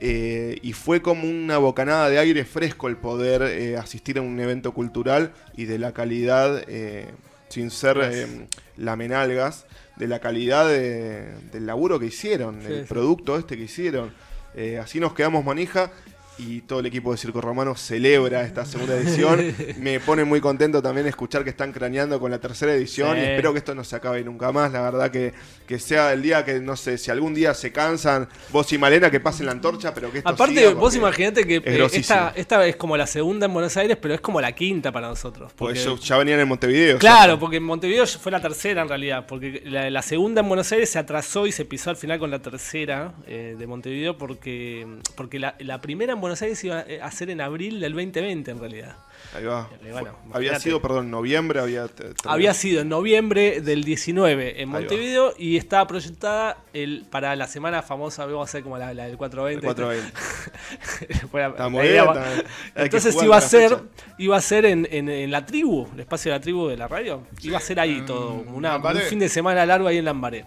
Eh, y fue como una bocanada de aire fresco el poder eh, asistir a un evento cultural y de la calidad, eh, sin ser lamenalgas, de la calidad del laburo que hicieron, del producto este que hicieron. Eh, así nos quedamos manija y todo el equipo de Circo Romano celebra esta segunda edición. [laughs] Me pone muy contento también escuchar que están craneando con la tercera edición y espero que esto no se acabe nunca más. La verdad que, que sea el día que, no sé, si algún día se cansan, vos y Malena que pasen la antorcha, pero que esto Aparte, vos imaginate que eh, esta, esta es como la segunda en Buenos Aires, pero es como la quinta para nosotros. Porque pues ya venían en Montevideo. Claro, porque en Montevideo fue la tercera en realidad, porque la, segunda en Buenos Aires se atrasó y se pisó al final con la tercera eh, de Montevideo porque, porque la, la primera en Buenos Buenos Aires iba a ser en abril del 2020 en realidad. Ahí va. Y bueno, había sido, perdón, noviembre, había... Había sido en noviembre del 19 en. Montevideo y estaba proyectada el, para la semana famosa, vamos a hacer como la, la del 420. el 420. [laughs] Fue la- idea bien, Entonces iba a ser, iba a ser en, en- en la tribu, el espacio de la tribu de la radio. iba a ser ahí en todo, una, un fin de semana largo ahí en Lambaré.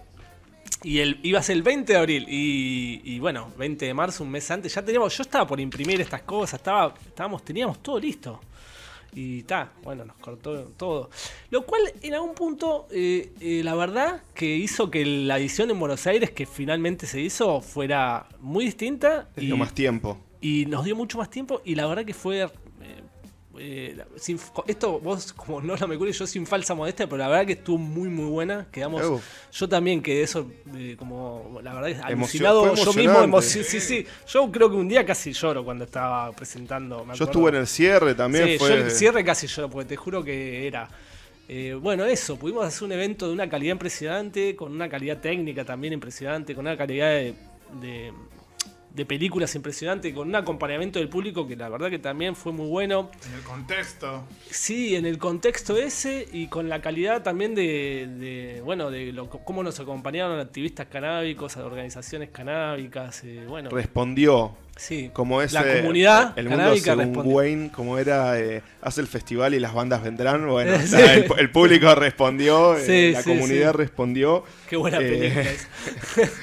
Y el, iba a ser el 20 de abril. Y, y bueno, 20 de marzo, un mes antes, ya teníamos, yo estaba por imprimir estas cosas, estaba, estábamos, teníamos todo listo. Y está, bueno, nos cortó todo. Lo cual en algún punto, eh, eh, la verdad, que hizo que la edición en Buenos Aires, que finalmente se hizo, fuera muy distinta. Dio más tiempo. y nos dio mucho más tiempo y la verdad que fue... eh, eh, sin- esto vos como no lo me cubre yo sin falsa modestia pero la verdad que estuvo muy muy buena quedamos Uf. yo también quedé eso eh, como la verdad es alucinado yo mismo emoci- sí sí yo creo que un día casi lloro cuando estaba presentando me Yo estuve en el cierre también. Sí, fue... yo el cierre casi lloro, porque te juro que era. eh, bueno, eso, pudimos hacer un evento de una calidad impresionante, con una calidad técnica también impresionante, con una calidad de, de- de películas impresionante, con un acompañamiento del público que la verdad que también fue muy bueno. En el contexto. Sí, en el contexto ese y con la calidad también de, de, bueno, de lo, cómo nos acompañaron activistas canábicos, organizaciones canábicas, eh, bueno, Respondió. Sí, Como es la eh, comunidad el mundo según respondió. Wayne, como era, eh, hace el festival y las bandas vendrán. Bueno, Sí. [laughs] o sea, el, el público respondió, eh, la comunidad respondió. Qué buena Eh, película es.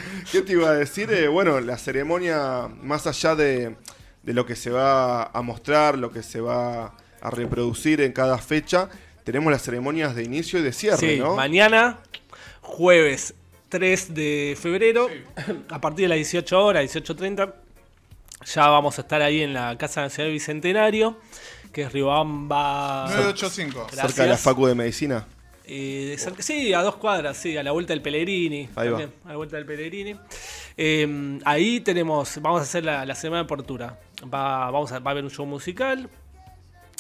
[laughs] ¿Qué te iba a decir? Eh, bueno, la ceremonia, más allá de, de lo que se va a mostrar, lo que se va a reproducir en cada fecha, tenemos las ceremonias de inicio y de cierre, Sí, ¿no? mañana, jueves 3 de febrero, a partir de las 18 horas, 18.30, ya vamos a estar ahí en la Casa Nacional Bicentenario, que es Riobamba. 985. Gracias. Cerca de la Facu de Medicina. Eh, de cerca- sí, a dos cuadras, sí, a la vuelta del Pellegrini. Ahí va. A la vuelta del Pellegrini. Eh, ahí tenemos, vamos a hacer la, la semana de apertura. Va, vamos a, va a haber un show musical.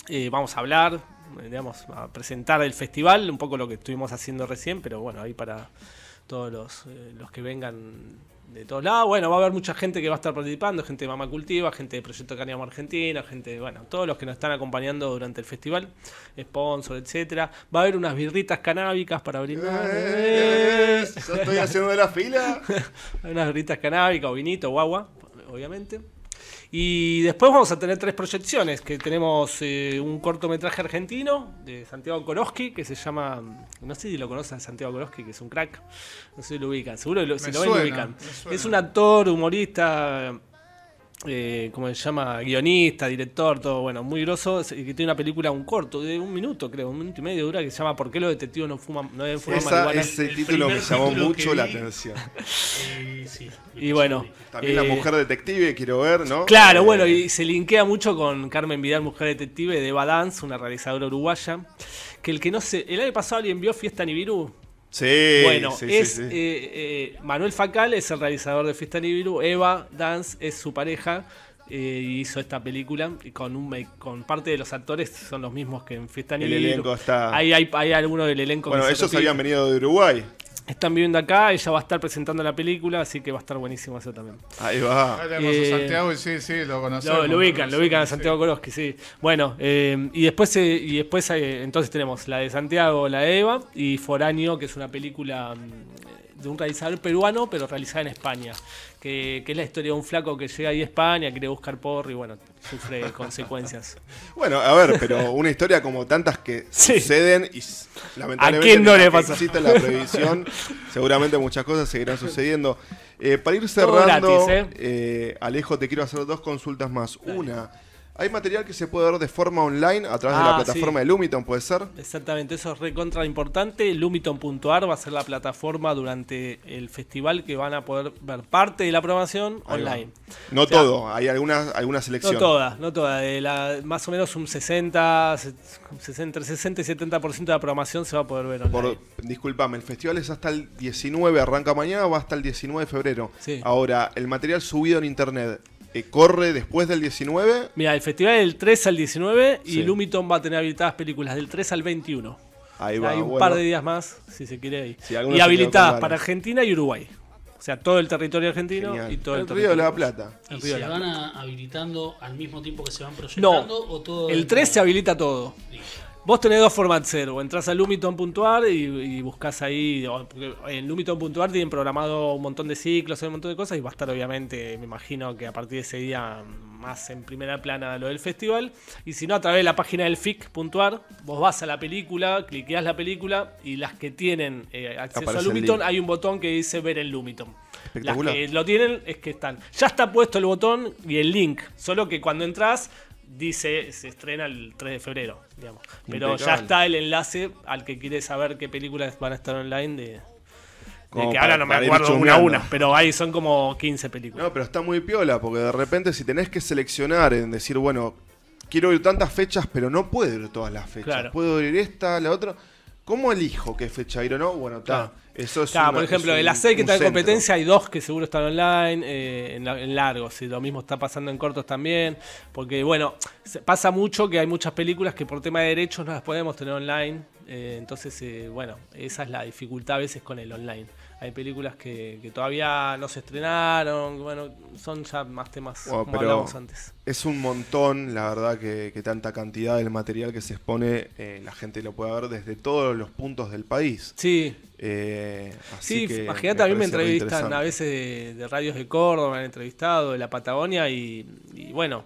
eh, vamos a hablar, digamos, a presentar el festival, un poco lo que estuvimos haciendo recién, pero bueno, ahí para todos los, eh, los que vengan de todos lados. Bueno, va a haber mucha gente que va a estar participando, gente de Mama Cultiva, gente de Proyecto Cáñamo Argentina, gente, bueno, todos los que nos están acompañando durante el festival, sponsor, etcétera. Va a haber unas birritas canábicas para brindar. Eh, ya estoy haciendo la fila. Hay [laughs] unas birritas canábicas o vinito o agua, obviamente. Y después vamos a tener tres proyecciones, que tenemos eh, un cortometraje argentino de Santiago Koroski, que se llama, no sé si lo conocen Santiago Koroski, que es un crack, no sé si lo ubican, seguro lo, si lo ven lo ubican. Es un actor, humorista, eh, como se llama, guionista, director, todo bueno, muy grosso, y que tiene una película, un corto, de un minuto creo, un minuto y medio dura, que se llama ¿Por qué los detectives no fuman, no deben fumar Esa, marihuana? ese El título me llamó título mucho la atención. [laughs] Eh, sí, Y bueno. También la Eh, mujer detective, quiero ver, ¿no? Claro, Eh, bueno, y se linkea mucho con Carmen Vidal, mujer detective de Eva Dance, una realizadora uruguaya. Que el que no sé, el año pasado alguien vio Fiesta Nibiru. Sí, bueno, sí, sí, es sí. eh, eh, Manuel Facal es el realizador de Fiesta Nibiru, Eva Dance es su pareja. Eh, y hizo esta película y con un make- con parte de los actores son los mismos que en Fiesta El elenco está- Hay, hay, hay algunos del elenco Bueno, que ellos habían venido de Uruguay. Están viviendo acá, ella va a estar presentando la película, así que va a estar buenísimo eso también. Ahí va. Ahí tenemos Eh, a Santiago y sí, sí, lo conocemos. Lo, lo ubican, lo ubican a Sí. Santiago Koroski, sí. Bueno, eh, y después, eh, y después eh, entonces tenemos la de Santiago, la de Eva, y Foráneo, que es una película mm, de un realizador peruano, pero realizada en España. Que, que es la historia de un flaco que llega ahí a España, quiere buscar porro y bueno, sufre [laughs] consecuencias. Bueno, a ver, pero una historia como tantas que Sí. suceden y lamentablemente ¿A quién no le pasa? existe la previsión, [laughs] seguramente muchas cosas seguirán sucediendo. Eh, para ir cerrando, gratis, ¿eh? eh, Alejo, te quiero hacer dos consultas más. Una, ¿hay material que se puede ver de forma online a través de la Ah, plataforma sí. de Lumiton, puede ser? Exactamente, eso es recontra importante. Lumiton.ar va a ser la plataforma durante el festival que van a poder ver parte de la programación Ahí va. online. No O sea, todo, hay alguna, alguna selección. No toda, no toda. De la, más o menos un 60, se- 60, entre 60 y 70% de la programación se va a poder ver online. Por, disculpame, el festival es hasta el 19, arranca mañana, va hasta el 19 de febrero. Sí. Ahora, el material subido en internet, eh, ¿corre después del 19? Mira, el festival es del 3 al 19 y Sí. Lumiton va a tener habilitadas películas del 3 al 21. Ahí va, Hay un bueno. par de días más, si se quiere ahí. Alguno y habilitadas para Argentina y Uruguay. O sea, todo el territorio argentino y todo el, el Río de la Plata. ¿Y se van habilitando al mismo tiempo que se van proyectando? No, o todo el 3 se habilita todo. Vos tenés dos formas o entras a lumiton.ar y, y buscás ahí, porque en lumiton.ar tienen programado un montón de ciclos, un montón de cosas y va a estar obviamente, me imagino que a partir de ese día más en primera plana lo del festival. Y si no, a través de la página del FIC.ar, vos vas a la película, cliqueás la película y las que tienen eh, acceso a Lumiton, hay un botón que dice ver en Lumiton. Las que lo tienen es que están. Ya está puesto el botón y el link, solo que cuando entras dice se estrena el 3 de febrero, digamos. Pero ya está el enlace al que quiere saber qué películas van a estar online de, que ahora no me acuerdo una a una, pero ahí son como 15 películas. No, pero está muy piola, porque de repente si tenés que seleccionar en decir, bueno, quiero ir tantas fechas, pero no puedo ir todas las fechas. Puedo ir esta, la otra. ¿Cómo elijo qué fecha ir o no? Bueno, está. Eso es por ejemplo, de las seis que están en competencia hay dos que seguro están online, eh, en, largos, y lo mismo está pasando en cortos también, porque bueno, pasa mucho que hay muchas películas que por tema de derechos no las podemos tener online, eh, entonces, eh, bueno, esa es la dificultad a veces con el online. Hay películas que, todavía no se estrenaron, bueno, son ya más temas como hablábamos antes. Es un montón, la verdad, que, tanta cantidad del material que se expone, eh, la gente lo puede ver desde todos los puntos del país. Sí. sí, imagínate, a mí me entrevistan a veces de, radios de Córdoba, me han entrevistado, de la Patagonia, y, y bueno,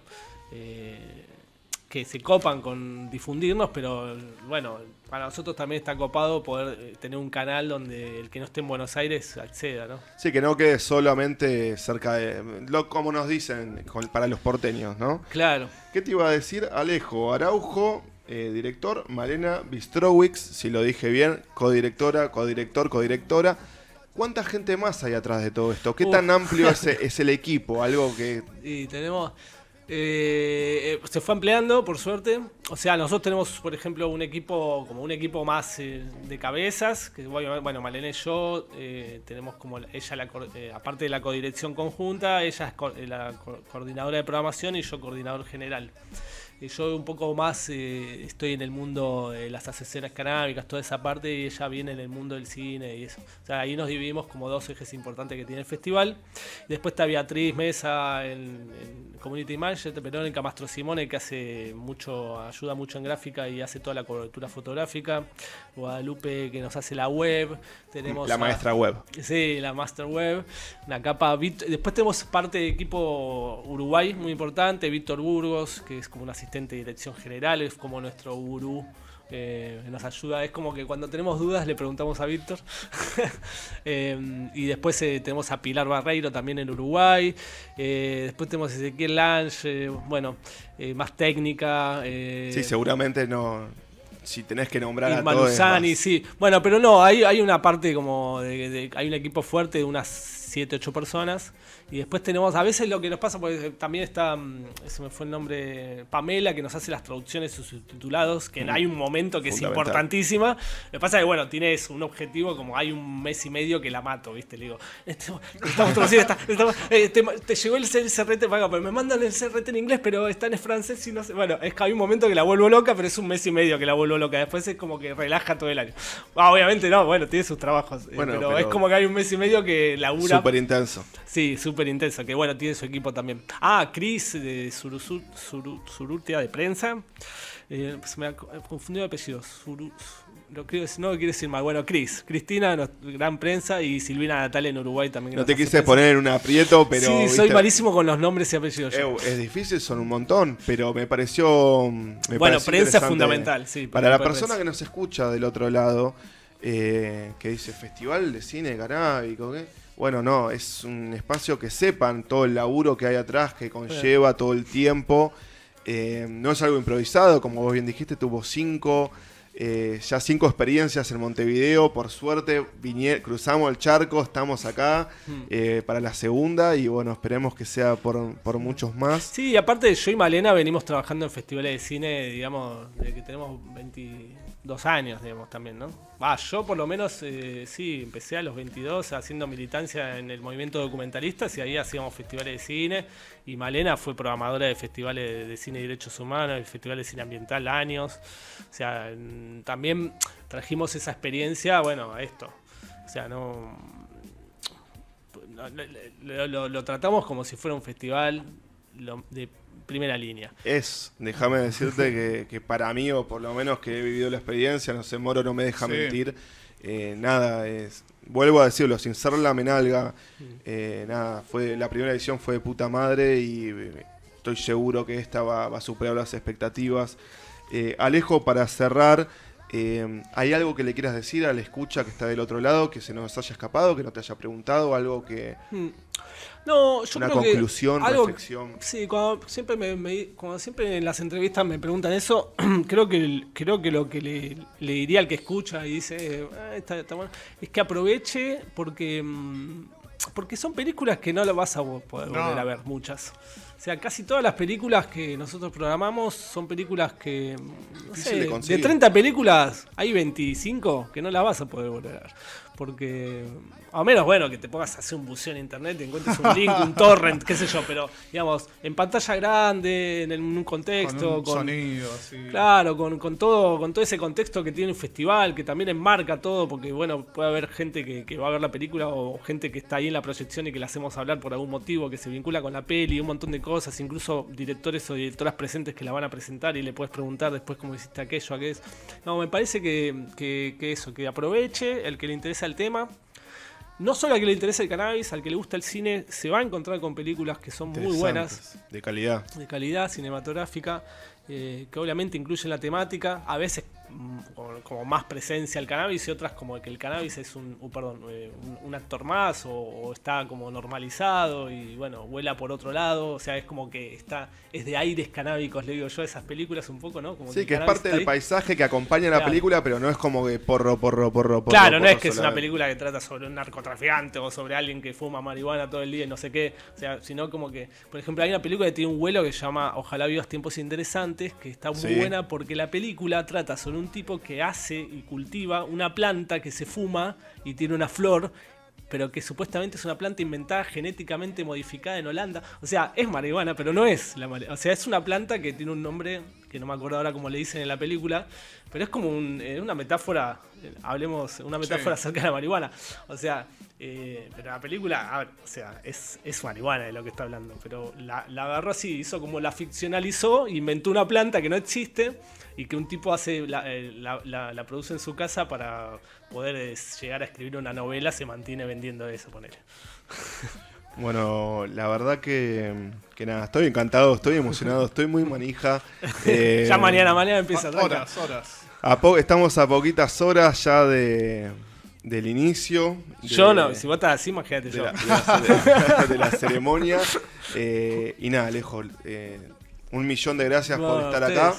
que se copan con difundirnos, pero bueno, para nosotros también está copado poder eh, tener un canal donde el que no esté en Buenos Aires acceda, ¿no? Sí, que no quede solamente cerca de. Lo, como nos dicen para los porteños, ¿no? Claro. ¿Qué te iba a decir? Alejo Araujo, eh, director, Malena Bistrowicz, si lo dije bien, codirectora, codirector, codirectora. ¿Cuánta gente más hay atrás de todo esto? ¿Qué tan amplio es, [laughs] es, el equipo? Algo que. Y tenemos. Eh, se fue ampliando, por suerte. O sea, nosotros tenemos, por ejemplo, un equipo, como un equipo más eh, de cabezas, que bueno, Malena y yo eh, tenemos como ella, la, aparte de la codirección conjunta, ella es la coordinadora de programación y yo coordinador general yo un poco más eh, estoy en el mundo de las aseceras canábicas, toda esa parte, y ella viene en el mundo del cine y eso. O sea, ahí nos dividimos como dos ejes importantes que tiene el festival. Después está Beatriz Mesa en, Community Manager, Verónica Mastro Simone, que hace mucho, ayuda mucho en gráfica y hace toda la cobertura fotográfica. Guadalupe, que nos hace la web. Tenemos la maestra web. Sí, la master web. Una capa. Después tenemos parte de equipo Uruguay, muy importante. Víctor Burgos, que es como un asistente de dirección general, es como nuestro gurú. Eh, nos ayuda, es como que cuando tenemos dudas le preguntamos a Víctor. [laughs] Eh, y después eh, tenemos a Pilar Barreiro también en Uruguay. después tenemos a Ezequiel Lange, bueno, más técnica. sí, seguramente no, si tenés que nombrar a todos. sí. Bueno, pero no, hay, hay una parte como de, hay un equipo fuerte de unas 7, 8 personas y después tenemos, a veces lo que nos pasa, porque también está, mm, eso me fue el nombre, Pamela, que nos hace las traducciones subtitulados, que hay un momento que es importantísima. Lo que pasa es que, bueno, tienes un objetivo, como hay un mes y medio que la mato, ¿viste? Le digo, este, estamos traduciendo, eh, te, llegó el CRT, pero me mandan el CRT en inglés, pero está en francés y no sé. Bueno, es que hay un momento que la vuelvo loca, pero es un mes y medio que la vuelvo loca. Después es como que relaja todo el año. Ah, obviamente no, bueno, tiene sus trabajos. Eh, pero, es como que hay un mes y medio que labura. Súper intenso. Sí, súper intensa, que bueno, tiene su equipo también. Ah, Chris de Surutia de prensa. Eh, se me ha confundido de apellidos. no quiero decir mal. Bueno, Chris, Cristina, gran prensa, y Silvina Natal en Uruguay también. No te quise poner en un aprieto, pero. Sí, soy malísimo con los nombres y apellidos. es difícil, son un montón, pero me pareció. bueno, prensa es fundamental, sí. Para, la persona que nos escucha del otro lado, eh, que dice Festival de Cine Canábico, ¿qué? Bueno, no, es un espacio que sepan todo el laburo que hay atrás, que conlleva todo el tiempo. Eh, no es algo improvisado, como vos bien dijiste, tuvo cinco, eh, ya cinco experiencias en Montevideo. Por suerte, cruzamos el charco, estamos acá hmm. eh, para la segunda y bueno, esperemos que sea por, por, muchos más. Sí, y aparte yo y Malena venimos trabajando en festivales de cine, digamos, de que tenemos 20 dos años, digamos, también, ¿no? Ah, yo por lo menos, eh, sí, empecé a los 22 haciendo militancia en el movimiento documentalista y ahí hacíamos festivales de cine y Malena fue programadora de festivales de cine y derechos humanos, y festivales de cine ambiental años. O sea, también trajimos esa experiencia, bueno, a esto. O sea, no lo, tratamos como si fuera un festival de primera línea. Es, déjame decirte que, para mí, o por lo menos que he vivido la experiencia, no sé, Moro no me deja mentir, eh, nada, es, vuelvo a decirlo, sin ser la menalga, eh, nada, fue la primera edición fue de puta madre y eh, estoy seguro que esta va, va a superar las expectativas. Alejo, para cerrar, eh, ¿Hay algo que le quieras decir a la escucha que está del otro lado, que se nos haya escapado, que no te haya preguntado, algo que... Hmm. No, yo una creo conclusión, reflexión. Sí, cuando siempre, me, siempre en las entrevistas me preguntan eso, [clears throat] creo que creo que lo que le, diría al que escucha y dice, ah, está, bueno, es que aproveche porque, mm, porque son películas que no las vas a poder volver a ver, muchas. O sea, casi todas las películas que nosotros programamos son películas que. No sé, de, 30 películas, hay 25 que no las vas a poder volver a ver. Porque a menos, bueno, que te pongas a hacer un buceo en internet, te encuentres un link, un torrent, qué sé yo, pero digamos, en pantalla grande, en un contexto, con, sonido, Claro, con, todo, con todo ese contexto que tiene un festival, que también enmarca todo, porque bueno, puede haber gente que, va a ver la película o gente que está ahí en la proyección y que la hacemos hablar por algún motivo, que se vincula con la peli, un montón de cosas, incluso directores o directoras presentes que la van a presentar y le puedes preguntar después cómo hiciste aquello, aquello. No, me parece que, que eso, que aproveche el que le interesa el tema no solo al que le interesa el cannabis, al que le gusta el cine, se va a encontrar con películas que son muy buenas. De calidad. De calidad cinematográfica, eh, que obviamente incluyen la temática. A veces como más presencia el cannabis y otras como que el cannabis es un, perdón, eh, un, actor más o, está como normalizado y bueno, vuela por otro lado, o sea, es como que está, es de aires canábicos, le digo yo, esas películas un poco, ¿no? Como sí, que, es parte del paisaje que acompaña la película, pero no es como que porro, porro, porro, porro. Claro, no es que es una película que trata sobre un narcotraficante o sobre alguien que fuma marihuana todo el día y no sé qué, o sea, sino como que, por ejemplo, hay una película que tiene un vuelo que se llama Ojalá vivas tiempos interesantes, que está muy buena porque la película trata sobre un un tipo que hace y cultiva una planta que se fuma y tiene una flor pero que supuestamente es una planta inventada genéticamente modificada en Holanda. O sea, es marihuana, pero no es la marihuana. O sea, es una planta que tiene un nombre que no me acuerdo ahora cómo le dicen en la película, pero es como eh, una metáfora, eh, hablemos, una metáfora acerca de la marihuana. O sea, eh, pero la película, o sea, es, es marihuana de lo que está hablando, pero la, la agarró así, hizo como la ficcionalizó, inventó una planta que no existe y que un tipo hace eh, la, la, produce en su casa para poder eh, llegar a escribir una novela, se mantiene vendiendo eso, ponele. [laughs] Bueno, la verdad que, que, nada, estoy encantado, estoy emocionado, estoy muy manija. [laughs] Eh, ya mañana, mañana empieza. Horas, horas. estamos a poquitas horas ya de, del inicio. yo no, si vos estás así, imagínate yo. [laughs] [laughs] de la ceremonia. y nada, Alejo, un millón de gracias por estar acá.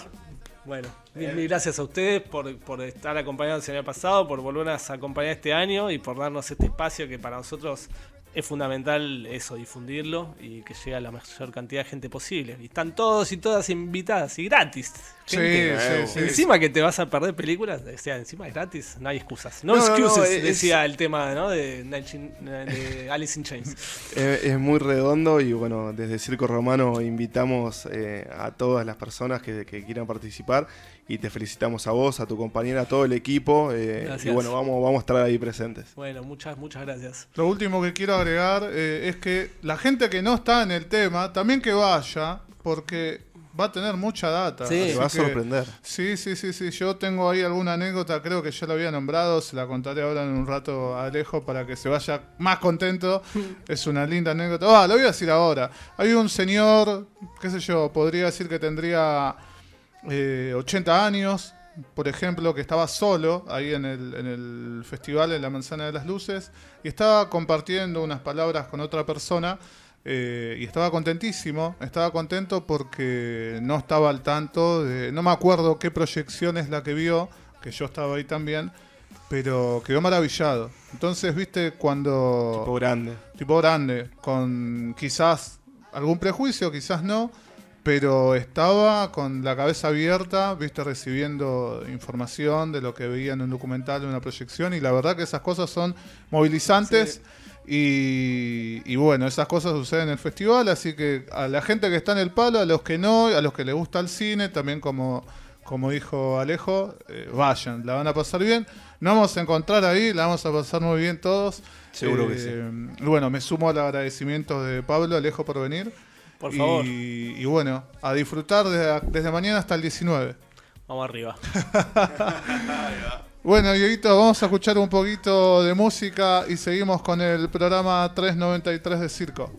Bueno, mil, gracias a ustedes por, estar acompañados el año pasado, por volvernos a acompañar este año y por darnos este espacio que para nosotros es fundamental eso, difundirlo y que llegue a la mayor cantidad de gente posible. Y están todos y todas invitadas y gratis. Sí, sí, sí, Encima que te vas a perder películas, o sea, encima es gratis, no hay excusas. No, excuses, decía el tema ¿no? de, Alice in Chains. [laughs] Es, muy redondo y bueno, desde Circo Romano invitamos eh, a todas las personas que, que quieran participar y te felicitamos a vos, a tu compañera, a todo el equipo. Eh, y bueno, vamos, vamos a estar ahí presentes. Bueno, muchas, muchas gracias. Lo último que quiero agregar eh, es que la gente que no está en el tema, también que vaya, porque va a tener mucha data. Sí, va a sorprender. Sí, sí, sí, sí. Yo tengo ahí alguna anécdota, creo que ya la había nombrado, se la contaré ahora en un rato a Alejo para que se vaya más contento. [laughs] es una linda anécdota. Ah, lo voy a decir ahora. Hay un señor, qué sé yo, podría decir que tendría 80 eh, años, por ejemplo, que estaba solo ahí en el, en el festival en la Manzana de las Luces y estaba compartiendo unas palabras con otra persona eh, y estaba contentísimo, estaba contento porque no estaba al tanto de, no me acuerdo qué proyección es la que vio, que yo estaba ahí también, pero quedó maravillado. Entonces, viste, cuando... Tipo grande. Tipo grande, con quizás algún prejuicio, quizás no, pero estaba con la cabeza abierta, viste, recibiendo información de lo que veía en un documental, en una proyección, y la verdad que esas cosas son movilizantes. Y, bueno, esas cosas suceden en el festival, así que a la gente que está en el palo, a los que no, a los que les gusta el cine, también como, como dijo Alejo, eh, vayan, la van a pasar bien. Nos vamos a encontrar ahí, la vamos a pasar muy bien todos. Seguro que sí. Eh, Bueno, me sumo al agradecimiento de Pablo, Alejo, por venir. Por Y- favor. Y, bueno, a disfrutar desde, desde mañana hasta el 19. Vamos arriba. [laughs] Bueno, Dieguito, vamos a escuchar un poquito de música y seguimos con el programa 393 de Circo.